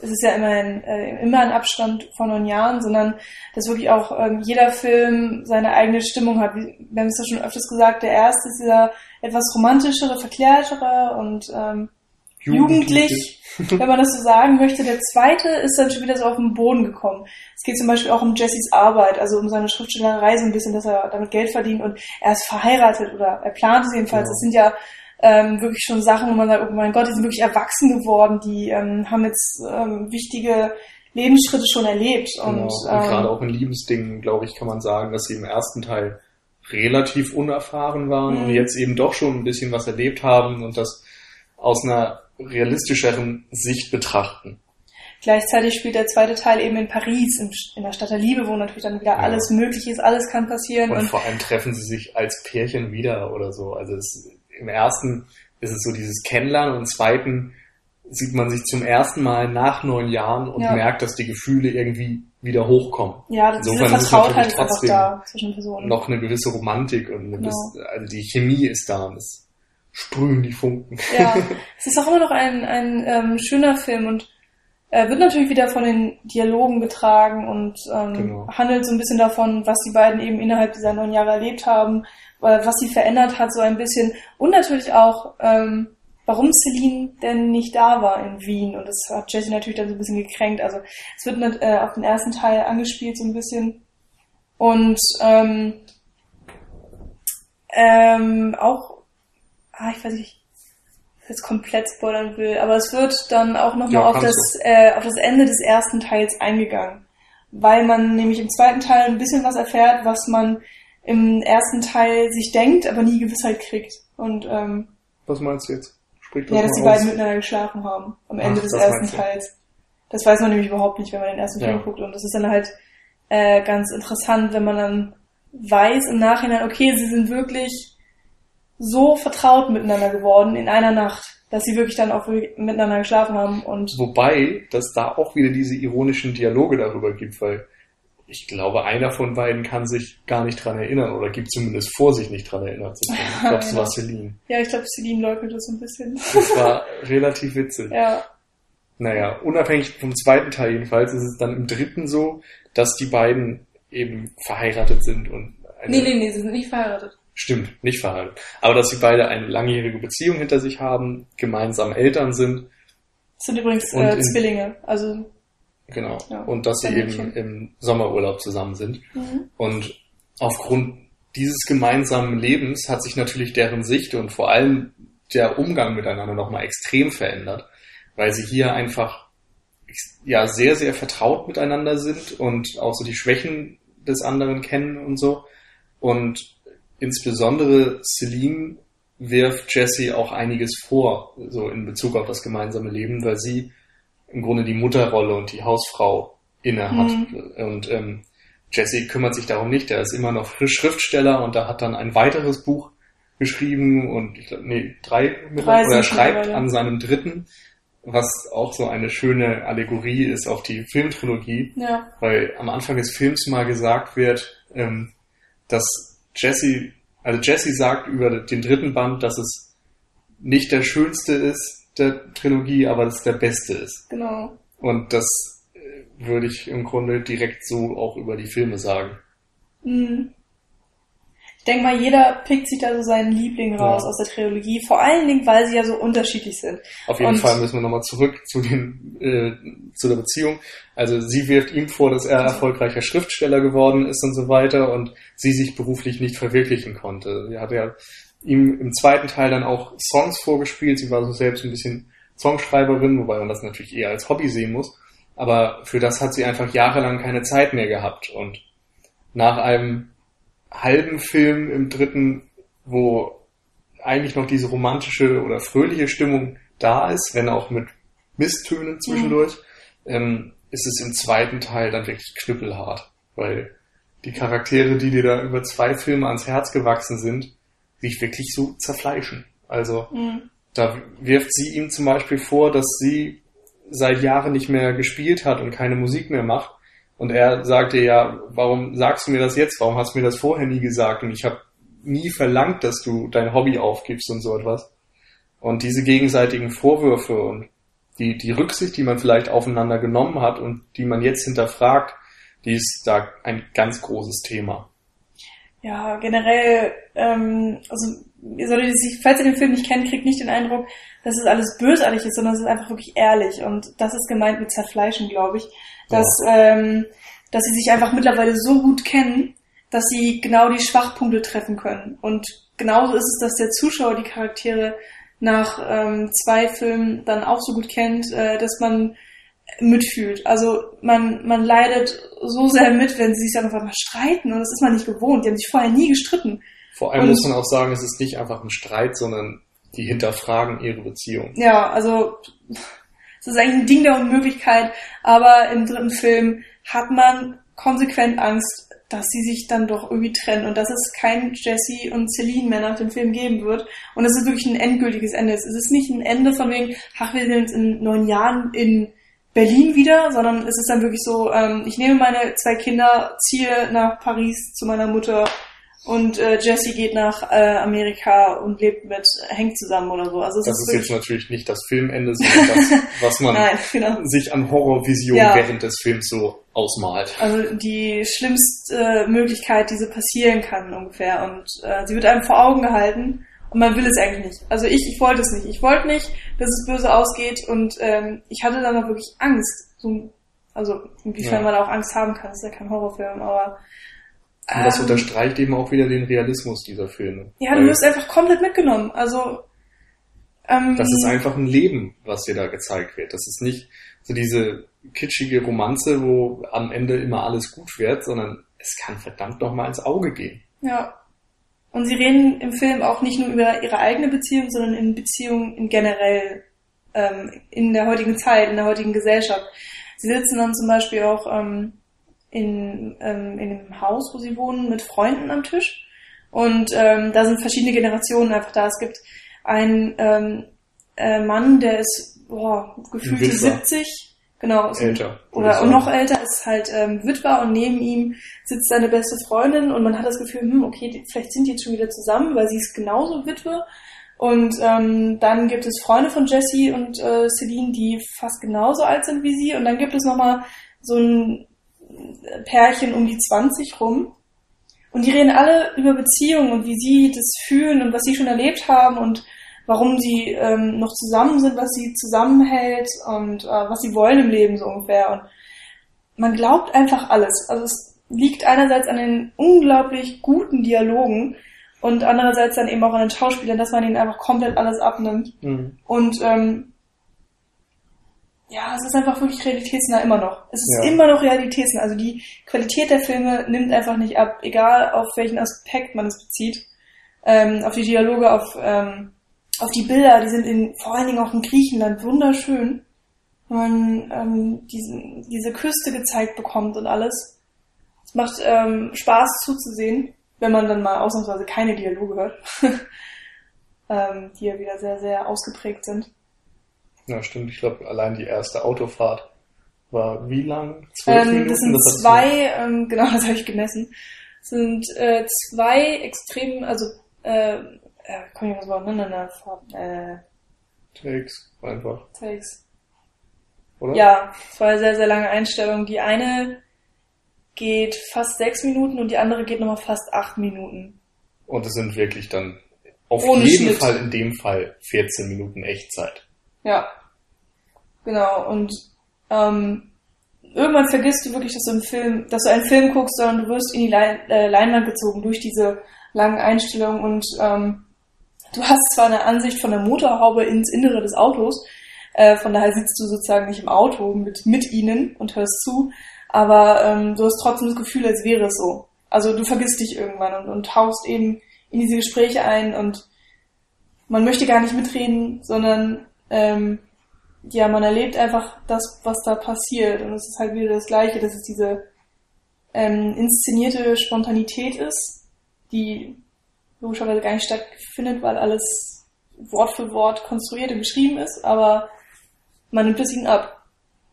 es ist ja immer ein, äh, immer ein Abstand von neun Jahren, sondern dass wirklich auch ähm, jeder Film seine eigene Stimmung hat. Wir haben es ja schon öfters gesagt, der erste ist dieser etwas romantischere, verklärtere und ähm, jugendlich, wenn man das so sagen möchte. Der zweite ist dann schon wieder so auf den Boden gekommen. Es geht zum Beispiel auch um Jessys Arbeit, also um seine Schriftstellerei so ein bisschen, dass er damit Geld verdient und er ist verheiratet oder er plant es jedenfalls. Genau. Das sind ja ähm, wirklich schon Sachen, wo man sagt, oh mein Gott, die sind wirklich erwachsen geworden, die ähm, haben jetzt ähm, wichtige Lebensschritte schon erlebt. Genau. Und, Und, ähm, gerade auch in Liebesdingen, glaube ich, kann man sagen, dass sie im ersten Teil relativ unerfahren waren Mhm. und jetzt eben doch schon ein bisschen was erlebt haben und das aus einer realistischeren Sicht betrachten. Gleichzeitig spielt der zweite Teil eben in Paris, in, in der Stadt der Liebe, wo natürlich dann wieder Ja. alles möglich ist, alles kann passieren. Und Und, vor allem treffen sie sich als Pärchen wieder oder so. Also es, im ersten ist es so dieses Kennenlernen und im zweiten sieht man sich zum ersten Mal nach neun Jahren und Ja. merkt, dass die Gefühle irgendwie wieder hochkommen. Ja, das diese Insofern ist es Vertrautheit natürlich ist einfach trotzdem da zwischen Personen. Noch eine gewisse Romantik und eine Genau. gewisse, also die Chemie ist da und es sprühen die Funken. Ja, [LAUGHS] es ist auch immer noch ein, ein ähm, schöner Film und er wird natürlich wieder von den Dialogen getragen und ähm, Genau. handelt so ein bisschen davon, was die beiden eben innerhalb dieser neun Jahre erlebt haben, weil- was sie verändert hat so ein bisschen und natürlich auch, ähm, warum Celine denn nicht da war in Wien und das hat Jessie natürlich dann so ein bisschen gekränkt. Also es wird nicht, äh, auf den ersten Teil angespielt so ein bisschen und ähm, ähm, auch, ah, ich weiß nicht, ob ich jetzt komplett spoilern will, aber es wird dann auch nochmal Ja, auf, das, äh, auf das Ende des ersten Teils eingegangen. Weil man nämlich im zweiten Teil ein bisschen was erfährt, was man im ersten Teil sich denkt, aber nie Gewissheit kriegt. Und ähm, Was meinst du jetzt? Sprich das ja, dass die beiden miteinander geschlafen haben am Ende Ach, des ersten. Teils. Das weiß man nämlich überhaupt nicht, wenn man den ersten Ja. Film guckt. Und das ist dann halt äh, ganz interessant, wenn man dann weiß im Nachhinein, okay, sie sind wirklich so vertraut miteinander geworden in einer Nacht, dass sie wirklich dann auch miteinander geschlafen haben und Wobei, dass da auch wieder diese ironischen Dialoge darüber gibt, weil ich glaube, einer von beiden kann sich gar nicht dran erinnern oder gibt zumindest vor, sich nicht dran erinnert zu können. Ich glaube, es war [LAUGHS] Celine. ja, ich glaube, Celine leugnet das so ein bisschen. Das war [LAUGHS] relativ witzig. ja, Naja, unabhängig vom zweiten Teil jedenfalls ist es dann im dritten so, dass die beiden eben verheiratet sind und eine, nee, nee, nee, sie sind nicht verheiratet. Stimmt, nicht verheiratet, aber dass sie beide eine langjährige Beziehung hinter sich haben, gemeinsam Eltern sind, Das sind übrigens äh, in- Zwillinge, also genau, Ja, und dass sie eben Mädchen. im Sommerurlaub zusammen sind. mhm. Und aufgrund dieses gemeinsamen Lebens hat sich natürlich deren Sicht und vor allem der Umgang miteinander nochmal extrem verändert, weil sie hier einfach ja sehr, sehr vertraut miteinander sind und auch so die Schwächen des anderen kennen und so. Und insbesondere Celine wirft Jessie auch einiges vor, so in Bezug auf das gemeinsame Leben, weil sie im Grunde die Mutterrolle und die Hausfrau inne hat. Und ähm, Jesse kümmert sich darum nicht, der ist immer noch Schriftsteller und da hat dann ein weiteres Buch geschrieben und ich glaube, nee, drei, mittlerweile, oder er schreibt an seinem dritten, was auch so eine schöne Allegorie ist auf die Filmtrilogie, ja, weil am Anfang des Films mal gesagt wird, ähm, dass Jesse, also Jesse sagt über den dritten Band, dass es nicht der schönste ist der Trilogie, aber dass es der beste ist. genau. Und das äh, würde ich im Grunde direkt so auch über die Filme sagen. Mhm. Ich denke mal, jeder pickt sich da so seinen Liebling raus Ja. aus der Trilogie, vor allen Dingen, weil sie ja so unterschiedlich sind. Auf jeden Und- Fall müssen wir nochmal zurück zu, den, äh, zu der Beziehung. Also sie wirft ihm vor, dass er erfolgreicher Schriftsteller geworden ist und so weiter und sie sich beruflich nicht verwirklichen konnte. Sie hat ja ihm im zweiten Teil dann auch Songs vorgespielt. Sie war so selbst ein bisschen Songschreiberin, wobei man das natürlich eher als Hobby sehen muss. Aber für das hat sie einfach jahrelang keine Zeit mehr gehabt. Und nach einem halben Film im dritten, wo eigentlich noch diese romantische oder fröhliche Stimmung da ist, wenn auch mit Misstönen zwischendurch, ähm, ist es im zweiten Teil dann wirklich knüppelhart, weil die Charaktere, die dir da über zwei Filme ans Herz gewachsen sind, sich wirklich so zerfleischen. Also Mhm. da wirft sie ihm zum Beispiel vor, dass sie seit Jahren nicht mehr gespielt hat und keine Musik mehr macht. Und er sagte ja, warum sagst du mir das jetzt? Warum hast du mir das vorher nie gesagt? Und ich habe nie verlangt, dass du dein Hobby aufgibst und so etwas. Und diese gegenseitigen Vorwürfe und die, die Rücksicht, die man vielleicht aufeinander genommen hat und die man jetzt hinterfragt, die ist da ein ganz großes Thema. Ja, generell, ähm, also ihr solltet sich, falls ihr den Film nicht kennt, kriegt nicht den Eindruck, dass es alles bösartig ist, sondern es ist einfach wirklich ehrlich. Und das ist gemeint mit Zerfleischen, glaube ich. Dass, ähm, dass sie sich einfach mittlerweile so gut kennen, dass sie genau die Schwachpunkte treffen können. Und genauso ist es, dass der Zuschauer die Charaktere nach ähm, zwei Filmen dann auch so gut kennt, äh, dass man mitfühlt. Also man, man leidet so sehr mit, wenn sie sich dann auf einmal streiten und das ist man nicht gewohnt. Die haben sich vorher nie gestritten. Vor allem Und- muss man auch sagen, es ist nicht einfach ein Streit, sondern die hinterfragen ihre Beziehung. Ja, also es ist eigentlich ein Ding der Unmöglichkeit, aber im dritten Film hat man konsequent Angst, dass sie sich dann doch irgendwie trennen und dass es kein Jesse und Celine mehr nach dem Film geben wird. Und es ist wirklich ein endgültiges Ende. Es ist nicht ein Ende von wegen, ach, wir sind in neun Jahren in Berlin wieder, sondern es ist dann wirklich so, ähm, ich nehme meine zwei Kinder, ziehe nach Paris zu meiner Mutter und äh, Jesse geht nach äh, Amerika und lebt mit Hank zusammen oder so. Also das ist, ist jetzt natürlich nicht das Filmende, sondern das, [LAUGHS] was man Nein, genau. sich an Horrorvisionen ja. während des Films so ausmalt. Also die schlimmste Möglichkeit, die so passieren kann ungefähr. Und äh, sie wird einem vor Augen gehalten und man will es eigentlich nicht. Also ich, ich wollte es nicht. Ich wollte nicht, dass es böse ausgeht und ähm, ich hatte dann auch wirklich Angst. So, also inwiefern ja. man auch Angst haben kann, ist ja kein Horrorfilm, aber und das ähm, unterstreicht eben auch wieder den Realismus dieser Filme. Ja, du wirst einfach komplett mitgenommen. Also ähm, das ist einfach ein Leben, was dir da gezeigt wird. Das ist nicht so diese kitschige Romanze, wo am Ende immer alles gut wird, sondern es kann verdammt noch mal ins Auge gehen. Ja. Und sie reden im Film auch nicht nur über ihre eigene Beziehung, sondern in Beziehungen in generell ähm, in der heutigen Zeit, in der heutigen Gesellschaft. Sie sitzen dann zum Beispiel auch ähm, in, ähm, in einem Haus, wo sie wohnen, mit Freunden am Tisch. Und ähm, da sind verschiedene Generationen einfach da. Es gibt einen ähm, äh, Mann, der ist boah, gefühlt 70, genau, älter. Oder und noch älter ist halt ähm, Witwer und neben ihm sitzt seine beste Freundin und man hat das Gefühl, hm, okay, die, vielleicht sind die jetzt schon wieder zusammen, weil sie ist genauso Witwe. Und ähm, dann gibt es Freunde von Jessie und äh, Celine, die fast genauso alt sind wie sie. Und dann gibt es nochmal so ein Pärchen um die 20 rum. Und die reden alle über Beziehungen und wie sie das fühlen und was sie schon erlebt haben und warum sie ähm, noch zusammen sind, was sie zusammenhält und äh, was sie wollen im Leben so ungefähr. Und man glaubt einfach alles. Also es liegt einerseits an den unglaublich guten Dialogen und andererseits dann eben auch an den Schauspielern, dass man ihnen einfach komplett alles abnimmt. Mhm. Und ähm, ja, es ist einfach wirklich realitätsnah immer noch. Es ist ja. immer noch realitätsnah. Also die Qualität der Filme nimmt einfach nicht ab, egal auf welchen Aspekt man es bezieht. Ähm, auf die Dialoge, auf, ähm, auf die Bilder, die sind in, vor allen Dingen auch in Griechenland wunderschön. Wenn man ähm, diesen, diese Küste gezeigt bekommt und alles. Es macht ähm, Spaß zuzusehen, wenn man dann mal ausnahmsweise keine Dialoge hört, [LAUGHS] ähm, die ja wieder sehr, sehr ausgeprägt sind. Ja, stimmt. Ich glaube, allein die erste Autofahrt war wie lang? Zwölf ähm, Minuten? Das sind das zwei, ähm, [LAUGHS] genau, das habe ich gemessen. Das sind äh, zwei extrem, also äh, äh, komm ich mal so aneinander äh, Takes, einfach. Takes. Oder? Ja, zwei sehr, sehr lange Einstellungen. Die eine geht fast sechs Minuten und die andere geht nochmal fast acht Minuten. Und es sind wirklich dann auf Ohne jeden Schnitt. Fall in dem Fall 14 Minuten Echtzeit. Ja. Genau. Und ähm, irgendwann vergisst du wirklich, dass du einen Film, dass du einen Film guckst, sondern du wirst in die Lein äh, Leinwand gezogen durch diese langen Einstellungen und ähm, du hast zwar eine Ansicht von der Motorhaube ins Innere des Autos, äh, von daher sitzt du sozusagen nicht im Auto mit, mit ihnen und hörst zu, aber ähm, du hast trotzdem das Gefühl, als wäre es so. Also du vergisst dich irgendwann und, und tauchst eben in diese Gespräche ein und man möchte gar nicht mitreden, sondern ähm, ja, man erlebt einfach das, was da passiert. Und es ist halt wieder das Gleiche, dass es diese ähm, inszenierte Spontanität ist, die logischerweise gar nicht stattfindet, weil alles Wort für Wort konstruiert und geschrieben ist, aber man nimmt es ihnen ab.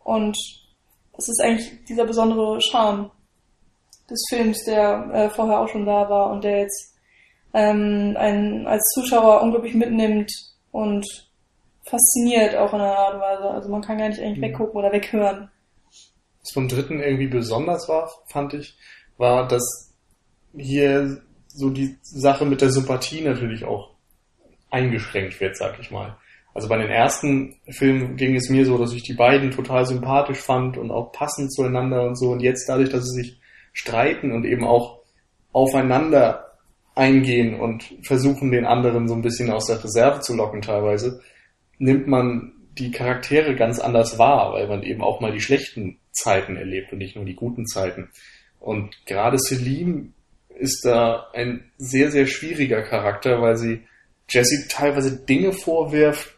Und es ist eigentlich dieser besondere Charme des Films, der äh, vorher auch schon da war und der jetzt ähm, einen als Zuschauer unglaublich mitnimmt und fasziniert auch in einer Art und Weise. Also man kann gar nicht eigentlich mhm. weggucken oder weghören. Was vom dritten irgendwie besonders war, fand ich, war, dass hier so die Sache mit der Sympathie natürlich auch eingeschränkt wird, sag ich mal. Also bei den ersten Filmen ging es mir so, dass ich die beiden total sympathisch fand und auch passend zueinander und so. Und jetzt dadurch, dass sie sich streiten und eben auch aufeinander eingehen und versuchen, den anderen so ein bisschen aus der Reserve zu locken teilweise, nimmt man die Charaktere ganz anders wahr, weil man eben auch mal die schlechten Zeiten erlebt und nicht nur die guten Zeiten. Und gerade Celine ist da ein sehr, sehr schwieriger Charakter, weil sie Jesse teilweise Dinge vorwirft,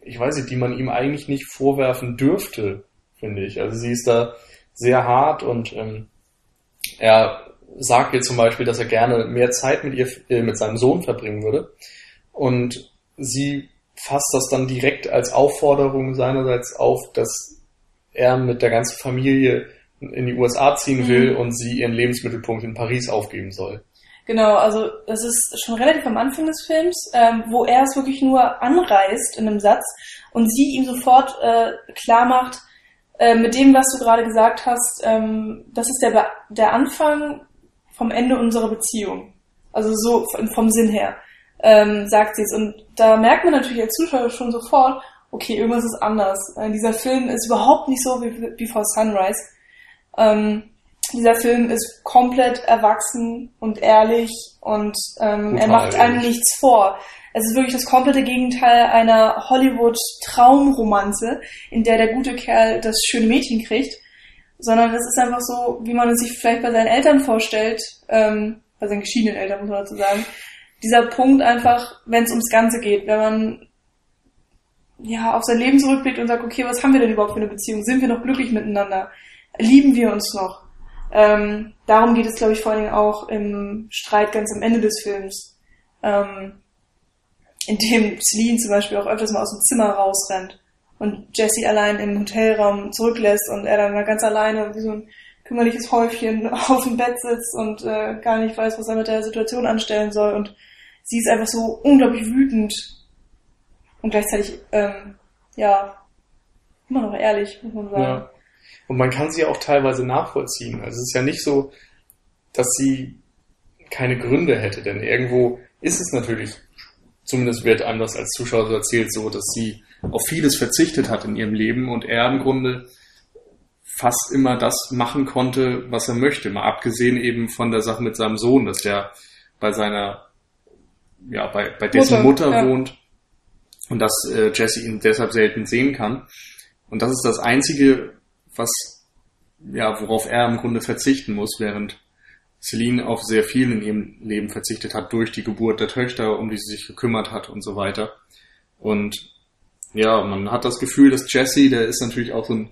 ich weiß nicht, die man ihm eigentlich nicht vorwerfen dürfte, finde ich. Also sie ist da sehr hart und ähm, er sagt ihr zum Beispiel, dass er gerne mehr Zeit mit ihr, äh, mit seinem Sohn verbringen würde. Und sie fasst das dann direkt als Aufforderung seinerseits auf, dass er mit der ganzen Familie in die USA ziehen will mhm. und sie ihren Lebensmittelpunkt in Paris aufgeben soll. Genau, also es ist schon relativ am Anfang des Films, ähm, wo er es wirklich nur anreißt in einem Satz und sie ihm sofort äh, klar macht, äh, mit dem, was du gerade gesagt hast, ähm, das ist der, der Anfang vom Ende unserer Beziehung. Also so vom Sinn her, ähm, sagt sie es. Und da merkt man natürlich als Zuschauer schon sofort, okay, irgendwas ist anders. Äh, dieser Film ist überhaupt nicht so wie Before Sunrise. Ähm, dieser Film ist komplett erwachsen und ehrlich und ähm, er macht einem nichts vor. Es ist wirklich das komplette Gegenteil einer Hollywood-Traumromanze, in der der gute Kerl das schöne Mädchen kriegt, sondern es ist einfach so, wie man es sich vielleicht bei seinen Eltern vorstellt, ähm, bei seinen geschiedenen Eltern muss man dazu sagen. Dieser Punkt einfach, wenn es ums Ganze geht, wenn man ja auf sein Leben zurückblickt und sagt, okay, was haben wir denn überhaupt für eine Beziehung? Sind wir noch glücklich miteinander? Lieben wir uns noch? Ähm, darum geht es, glaube ich, vor allen Dingen auch im Streit ganz am Ende des Films, ähm, in dem Celine zum Beispiel auch öfters mal aus dem Zimmer rausrennt und Jesse allein im Hotelraum zurücklässt und er dann ganz alleine wie so ein kümmerliches Häufchen [LAUGHS] auf dem Bett sitzt und äh, gar nicht weiß, was er mit der Situation anstellen soll und sie ist einfach so unglaublich wütend und gleichzeitig ähm, ja immer noch ehrlich, muss man sagen. Ja. Und man kann sie auch teilweise nachvollziehen. Also es ist ja nicht so, dass sie keine Gründe hätte, denn irgendwo ist es natürlich, zumindest wird das als Zuschauer so erzählt, so, dass sie auf vieles verzichtet hat in ihrem Leben und er im Grunde fast immer das machen konnte, was er möchte. Mal abgesehen eben von der Sache mit seinem Sohn, dass der bei seiner, ja, bei, bei dessen Mutter, Mutter ja. wohnt und dass äh, Jesse ihn deshalb selten sehen kann. Und das ist das Einzige, was, ja, worauf er im Grunde verzichten muss, während Celine auf sehr viel in ihrem Leben verzichtet hat durch die Geburt der Töchter, um die sie sich gekümmert hat und so weiter. Und ja, man hat das Gefühl, dass Jesse, der ist natürlich auch so ein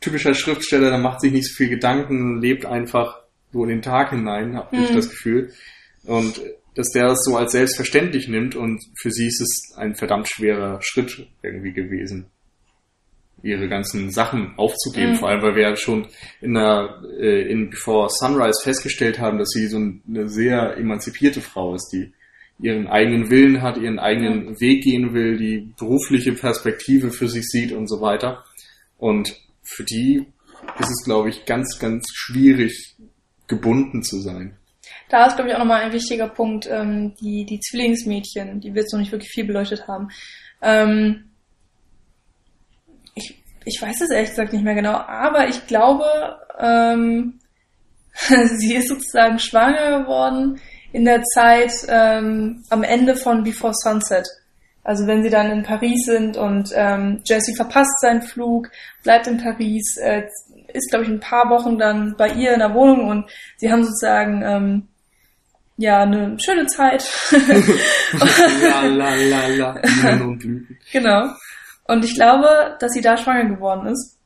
typischer Schriftsteller, der macht sich nicht so viel Gedanken, lebt einfach so in den Tag hinein, habe mhm. ich das Gefühl. Und dass der das so als selbstverständlich nimmt und für sie ist es ein verdammt schwerer Schritt irgendwie gewesen ihre ganzen Sachen aufzugeben, mhm. vor allem weil wir ja schon in der äh, in Before Sunrise festgestellt haben, dass sie so eine sehr emanzipierte Frau ist, die ihren eigenen Willen hat, ihren eigenen mhm. Weg gehen will, die berufliche Perspektive für sich sieht und so weiter. Und für die ist es, glaube ich, ganz, ganz schwierig, gebunden zu sein. Da ist, glaube ich, auch nochmal ein wichtiger Punkt, ähm, die, die Zwillingsmädchen, die wir jetzt noch nicht wirklich viel beleuchtet haben. Ähm, ich weiß es ehrlich gesagt nicht mehr genau, aber ich glaube, ähm, [LAUGHS] sie ist sozusagen schwanger geworden in der Zeit ähm, am Ende von Before Sunset. Also wenn sie dann in Paris sind und ähm, Jesse verpasst seinen Flug, bleibt in Paris, äh, ist glaube ich ein paar Wochen dann bei ihr in der Wohnung und sie haben sozusagen ähm, ja eine schöne Zeit. [LAUGHS] la la la la. [LAUGHS] genau. Und ich glaube, dass sie da schwanger geworden ist.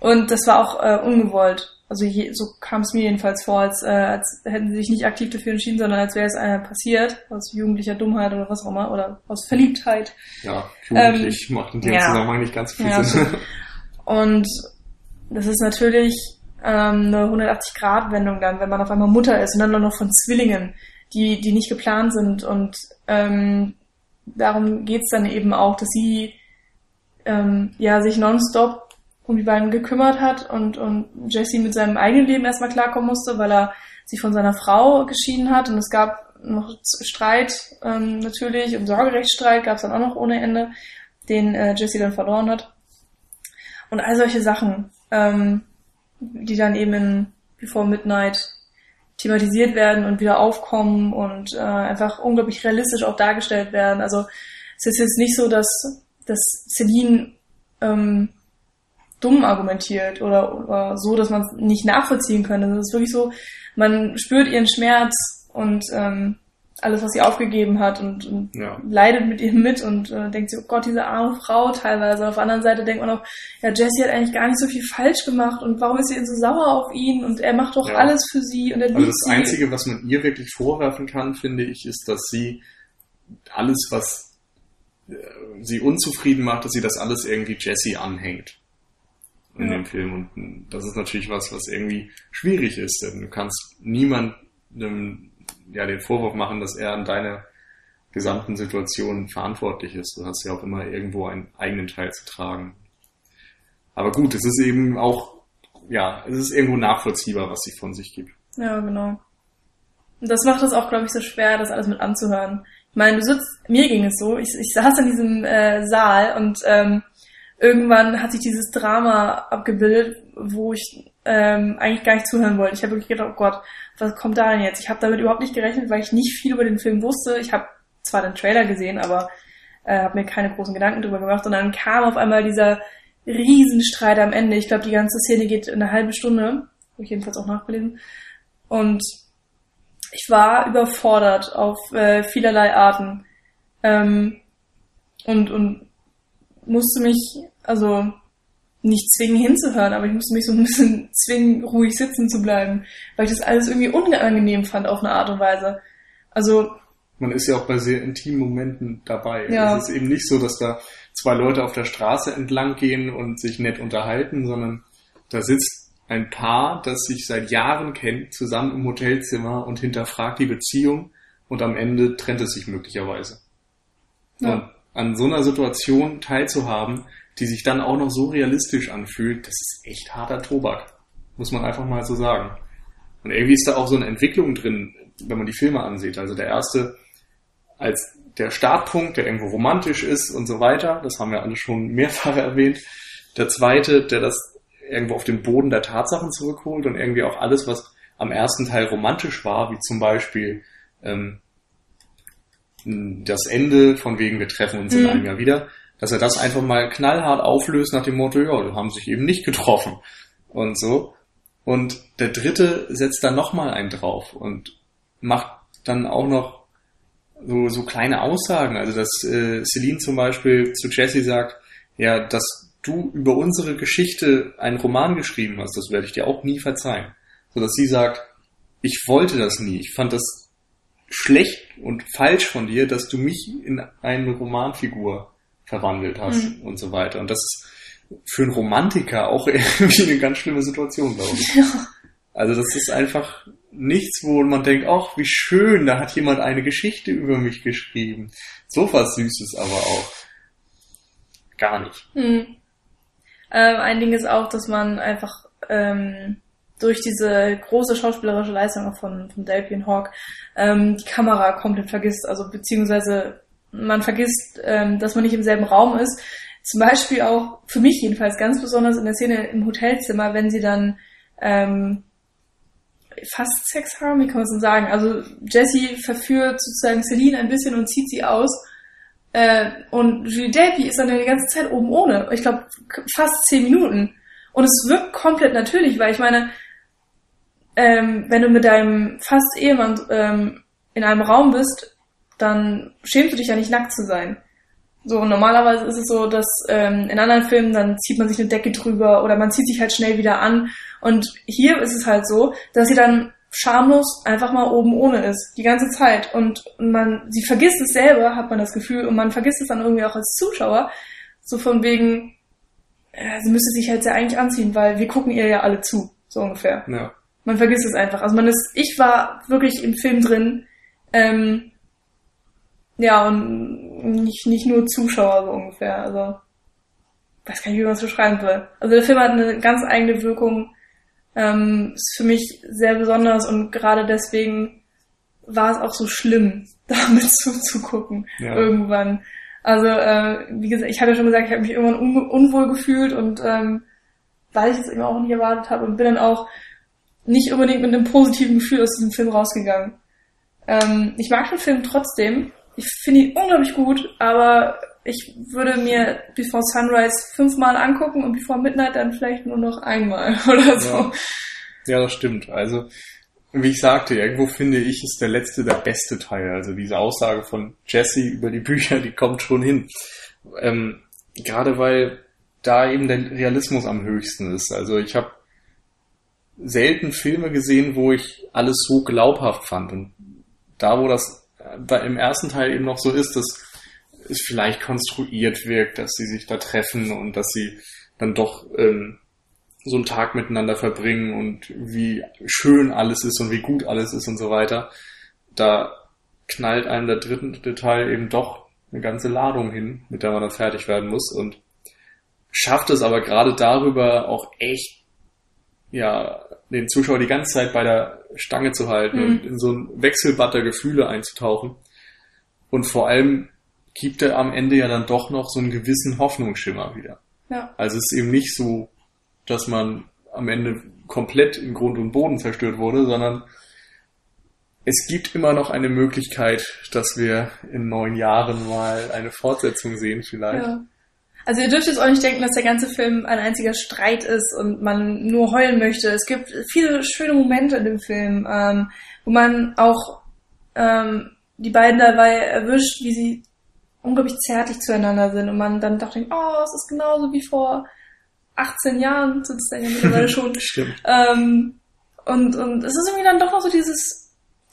Und das war auch äh, ungewollt. Also je, so kam es mir jedenfalls vor, als, äh, als hätten sie sich nicht aktiv dafür entschieden, sondern als wäre es einer passiert, aus jugendlicher Dummheit oder was auch immer, oder aus Verliebtheit. Ja, jugendlich ähm, macht in dem ja. Zusammenhang nicht ganz viel ja, Sinn. Und das ist natürlich ähm, eine 180-Grad-Wendung dann, wenn man auf einmal Mutter ist und dann noch von Zwillingen, die, die nicht geplant sind. Und ähm, darum geht's dann eben auch, dass sie ähm, ja, sich nonstop um die beiden gekümmert hat und, und Jesse mit seinem eigenen Leben erstmal klarkommen musste, weil er sich von seiner Frau geschieden hat und es gab noch Streit ähm, natürlich und Sorgerechtsstreit gab es dann auch noch ohne Ende, den äh, Jesse dann verloren hat. Und all solche Sachen, ähm, die dann eben in Before Midnight thematisiert werden und wieder aufkommen und äh, einfach unglaublich realistisch auch dargestellt werden. Also es ist jetzt nicht so, dass dass Celine ähm, dumm argumentiert oder, oder so, dass man es nicht nachvollziehen könnte. Das ist wirklich so, man spürt ihren Schmerz und ähm, alles, was sie aufgegeben hat und, und Ja. leidet mit ihr mit und äh, denkt sich, oh Gott, diese arme Frau teilweise. Auf der anderen Seite denkt man auch, ja, Jesse hat eigentlich gar nicht so viel falsch gemacht und warum ist sie denn so sauer auf ihn und er macht doch Ja. alles für sie und er Also liebt das sie. Einzige, was man ihr wirklich vorwerfen kann, finde ich, ist, dass sie alles, was äh, sie unzufrieden macht, dass sie das alles irgendwie Jesse anhängt in Ja. dem Film. Und das ist natürlich was, was irgendwie schwierig ist, denn du kannst niemandem ja den Vorwurf machen, dass er an deiner gesamten Situation verantwortlich ist. Du hast ja auch immer irgendwo einen eigenen Teil zu tragen. Aber gut, es ist eben auch, ja, es ist irgendwo nachvollziehbar, was sie von sich gibt. Ja, genau. Und das macht es auch, glaube ich, so schwer, das alles mit anzuhören. Ich meine, du sitzt, mir ging es so, ich, ich saß in diesem äh, Saal und ähm, irgendwann hat sich dieses Drama abgebildet, wo ich ähm, eigentlich gar nicht zuhören wollte. Ich habe wirklich gedacht, oh Gott, was kommt da denn jetzt? Ich habe damit überhaupt nicht gerechnet, weil ich nicht viel über den Film wusste. Ich habe zwar den Trailer gesehen, aber äh, habe mir keine großen Gedanken drüber gemacht. Und dann kam auf einmal dieser Riesenstreit am Ende. Ich glaube, die ganze Szene geht eine halbe Stunde. Habe ich jedenfalls auch nachgelesen. Und ich war überfordert auf äh, vielerlei Arten. Ähm, und, und musste mich, also nicht zwingen hinzuhören, aber ich musste mich so ein bisschen [LAUGHS] zwingen, ruhig sitzen zu bleiben, weil ich das alles irgendwie unangenehm fand auf eine Art und Weise. Also, Man ist ja auch bei sehr intimen Momenten dabei. Ja. Es ist eben nicht so, dass da zwei Leute auf der Straße entlang gehen und sich nett unterhalten, sondern da sitzt ein Paar, das sich seit Jahren kennt, zusammen im Hotelzimmer und hinterfragt die Beziehung und am Ende trennt es sich möglicherweise. Ja. Und an so einer Situation teilzuhaben, die sich dann auch noch so realistisch anfühlt, das ist echt harter Tobak. Muss man einfach mal so sagen. Und irgendwie ist da auch so eine Entwicklung drin, wenn man die Filme ansieht. Also der erste als der Startpunkt, der irgendwo romantisch ist und so weiter, das haben wir alle schon mehrfach [LAUGHS] erwähnt. Der zweite, der das irgendwo auf den Boden der Tatsachen zurückholt und irgendwie auch alles, was am ersten Teil romantisch war, wie zum Beispiel ähm, das Ende von wegen wir treffen uns in Mhm. einem Jahr wieder, dass er das einfach mal knallhart auflöst nach dem Motto, ja, die haben sich eben nicht getroffen und so. Und der dritte setzt dann nochmal einen drauf und macht dann auch noch so, so kleine Aussagen. Also dass äh, Celine zum Beispiel zu Jesse sagt, ja, dass du über unsere Geschichte einen Roman geschrieben hast, das werde ich dir auch nie verzeihen. So dass sie sagt, ich wollte das nie. Ich fand das schlecht und falsch von dir, dass du mich in eine Romanfigur verwandelt hast Mhm. und so weiter. Und das ist für einen Romantiker auch [LAUGHS] irgendwie eine ganz schlimme Situation, glaube ich. ja. Also das ist einfach nichts, wo man denkt, ach, wie schön, da hat jemand eine Geschichte über mich geschrieben. So was Süßes aber auch. Gar nicht. Hm. Ähm, ein Ding ist auch, dass man einfach ähm, durch diese große schauspielerische Leistung auch von, von Delphi Hawk ähm, die Kamera komplett vergisst. Also beziehungsweise man vergisst, ähm, dass man nicht im selben Raum ist. Zum Beispiel auch, für mich jedenfalls ganz besonders in der Szene im Hotelzimmer, wenn sie dann ähm, fast Sex haben, wie kann man es denn sagen? Also Jessie verführt sozusagen Celine ein bisschen und zieht sie aus. Äh, und Julie Delpy ist dann die ganze Zeit oben ohne. Ich glaube, fast zehn Minuten. Und es wirkt komplett natürlich, weil ich meine, ähm, wenn du mit deinem fast Ehemann ähm, in einem Raum bist, dann schämst du dich ja nicht nackt zu sein. So, normalerweise ist es so, dass ähm, in anderen Filmen dann zieht man sich eine Decke drüber oder man zieht sich halt schnell wieder an. Und hier ist es halt so, dass sie dann schamlos einfach mal oben ohne ist, die ganze Zeit. Und man, sie vergisst es selber, hat man das Gefühl, und man vergisst es dann irgendwie auch als Zuschauer. So von wegen, äh, sie müsste sich halt sehr eigentlich anziehen, weil wir gucken ihr ja alle zu, so ungefähr. Ja. Man vergisst es einfach. Also man ist, ich war wirklich im Film drin, ähm, ja, und nicht, nicht nur Zuschauer so ungefähr. Also, weiß gar nicht, wie man es beschreiben will. Also der Film hat eine ganz eigene Wirkung, ähm, ist für mich sehr besonders und gerade deswegen war es auch so schlimm, [LAUGHS] damit zuzugucken Ja. irgendwann. Also, äh, wie gesagt, ich hatte schon gesagt, ich habe mich irgendwann un unwohl gefühlt und ähm, weil ich es eben auch nicht erwartet habe und bin dann auch nicht unbedingt mit einem positiven Gefühl aus diesem Film rausgegangen. Ähm, ich mag den Film trotzdem. Ich finde ihn unglaublich gut, aber ich würde mir Before Sunrise fünfmal angucken und Before Midnight dann vielleicht nur noch einmal [LAUGHS] oder so. Ja. Ja, das stimmt. Also wie ich sagte, irgendwo finde ich, ist der letzte der beste Teil. Also diese Aussage von Jesse über die Bücher, die kommt schon hin. Ähm, gerade weil da eben der Realismus am höchsten ist. Also ich habe selten Filme gesehen, wo ich alles so glaubhaft fand. Und da, wo das im ersten Teil eben noch so ist, dass es vielleicht konstruiert wirkt, dass sie sich da treffen und dass sie dann doch ähm, so einen Tag miteinander verbringen und wie schön alles ist und wie gut alles ist und so weiter, da knallt einem der dritte Teil eben doch eine ganze Ladung hin, mit der man dann fertig werden muss und schafft es aber gerade darüber auch echt, ja, den Zuschauer die ganze Zeit bei der Stange zu halten mhm. und in so ein Wechselbad der Gefühle einzutauchen. Und vor allem gibt er am Ende ja dann doch noch so einen gewissen Hoffnungsschimmer wieder. Ja. Also es ist eben nicht so, dass man am Ende komplett in Grund und Boden zerstört wurde, sondern es gibt immer noch eine Möglichkeit, dass wir in neun Jahren mal eine Fortsetzung sehen vielleicht. Ja. Also ihr dürft jetzt auch nicht denken, dass der ganze Film ein einziger Streit ist und man nur heulen möchte. Es gibt viele schöne Momente in dem Film, ähm, wo man auch ähm, die beiden dabei erwischt, wie sie unglaublich zärtlich zueinander sind und man dann doch denkt, oh, es ist genauso wie vor 18 Jahren, sind es ja mittlerweile [LAUGHS] schon. Stimmt. Ähm, und, und es ist irgendwie dann doch noch so dieses,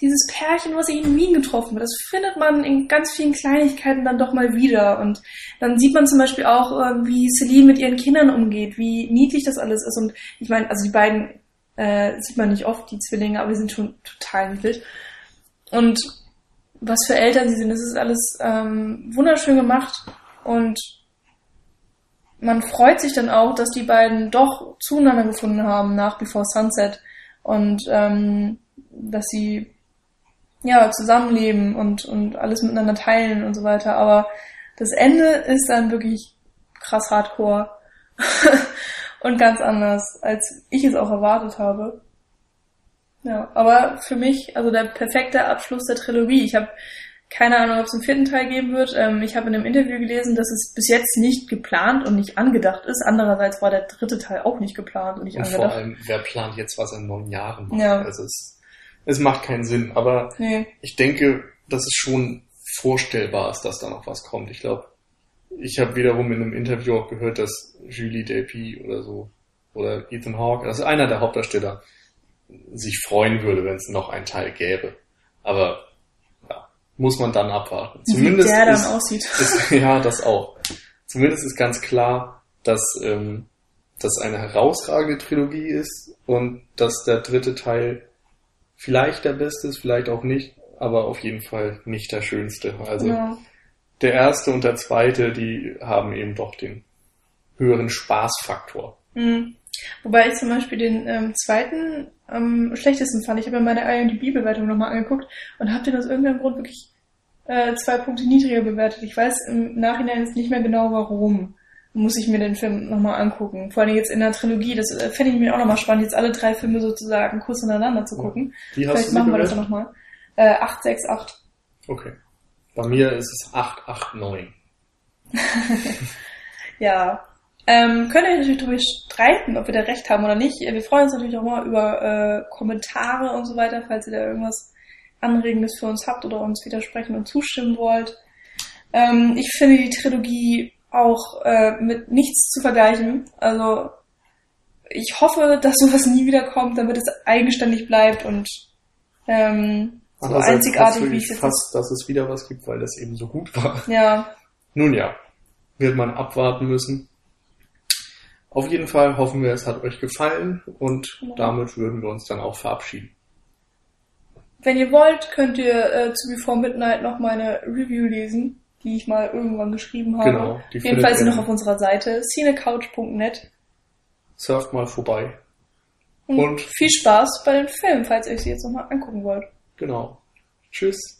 dieses Pärchen, was sich in Wien getroffen hat. Das findet man in ganz vielen Kleinigkeiten dann doch mal wieder. Und dann sieht man zum Beispiel auch, äh, wie Celine mit ihren Kindern umgeht, wie niedlich das alles ist. Und ich meine, also die beiden äh, sieht man nicht oft, die Zwillinge, aber die sind schon total niedlich. Und was für Eltern sie sind. Das ist alles ähm, wunderschön gemacht und man freut sich dann auch, dass die beiden doch zueinander gefunden haben nach Before Sunset und ähm, dass sie ja zusammenleben und und alles miteinander teilen und so weiter. Aber das Ende ist dann wirklich krass Hardcore [LAUGHS] und ganz anders, als ich es auch erwartet habe. Ja, aber für mich, also der perfekte Abschluss der Trilogie. Ich habe keine Ahnung, ob es einen vierten Teil geben wird. Ähm, ich habe in einem Interview gelesen, dass es bis jetzt nicht geplant und nicht angedacht ist. Andererseits war der dritte Teil auch nicht geplant und nicht und angedacht. Vor allem, wer plant jetzt was in neun Jahren? Macht? Ja. Also es, es macht keinen Sinn. Aber nee. ich denke, dass es schon vorstellbar ist, dass da noch was kommt. Ich glaube, ich habe wiederum in einem Interview auch gehört, dass Julie Delpy oder so oder Ethan Hawke, ist einer der Hauptdarsteller, sich freuen würde, wenn es noch einen Teil gäbe. Aber ja, muss man dann abwarten. Zumindest Wie der ist, dann aussieht. [LAUGHS] Ist, ja, das auch. Zumindest ist ganz klar, dass ähm, das eine herausragende Trilogie ist und dass der dritte Teil vielleicht der beste ist, vielleicht auch nicht, aber auf jeden Fall nicht der schönste. Also ja. der erste und der zweite, die haben eben doch den höheren Spaßfaktor. Mhm. Wobei ich zum Beispiel den ähm, zweiten am schlechtesten fand. Ich habe mir meine IMDb-Bewertung nochmal angeguckt und habe den aus irgendeinem Grund wirklich äh, zwei Punkte niedriger bewertet. Ich weiß im Nachhinein jetzt nicht mehr genau warum. Muss ich mir den Film nochmal angucken. Vor allem jetzt in der Trilogie. Das äh, fände ich mir auch nochmal spannend, jetzt alle drei Filme sozusagen kurz ineinander zu gucken. Wie Vielleicht machen wir das nochmal. Äh, 868. Okay. Bei mir ist es 889. [LAUGHS] ja, ähm, könnt ihr natürlich darüber streiten, ob wir da recht haben oder nicht. Wir freuen uns natürlich auch mal über äh, Kommentare und so weiter, falls ihr da irgendwas Anregendes für uns habt oder uns widersprechen und zustimmen wollt. Ähm, ich finde die Trilogie auch äh, mit nichts zu vergleichen. Also ich hoffe, dass [LAUGHS] sowas nie wieder kommt, damit es eigenständig bleibt und ähm, so einzigartig wie es jetzt fast, dass es wieder was gibt, weil das eben so gut war. Ja. Nun ja, wird man abwarten müssen. Auf jeden Fall hoffen wir, es hat euch gefallen und ja. damit würden wir uns dann auch verabschieden. Wenn ihr wollt, könnt ihr äh, zu Before Midnight noch meine Review lesen, die ich mal irgendwann geschrieben habe. Genau. Die Jedenfalls noch auf unserer Seite cinecouch.net. Surft mal vorbei. Und, und viel Spaß bei den Filmen, falls ihr euch sie jetzt nochmal angucken wollt. Genau. Tschüss.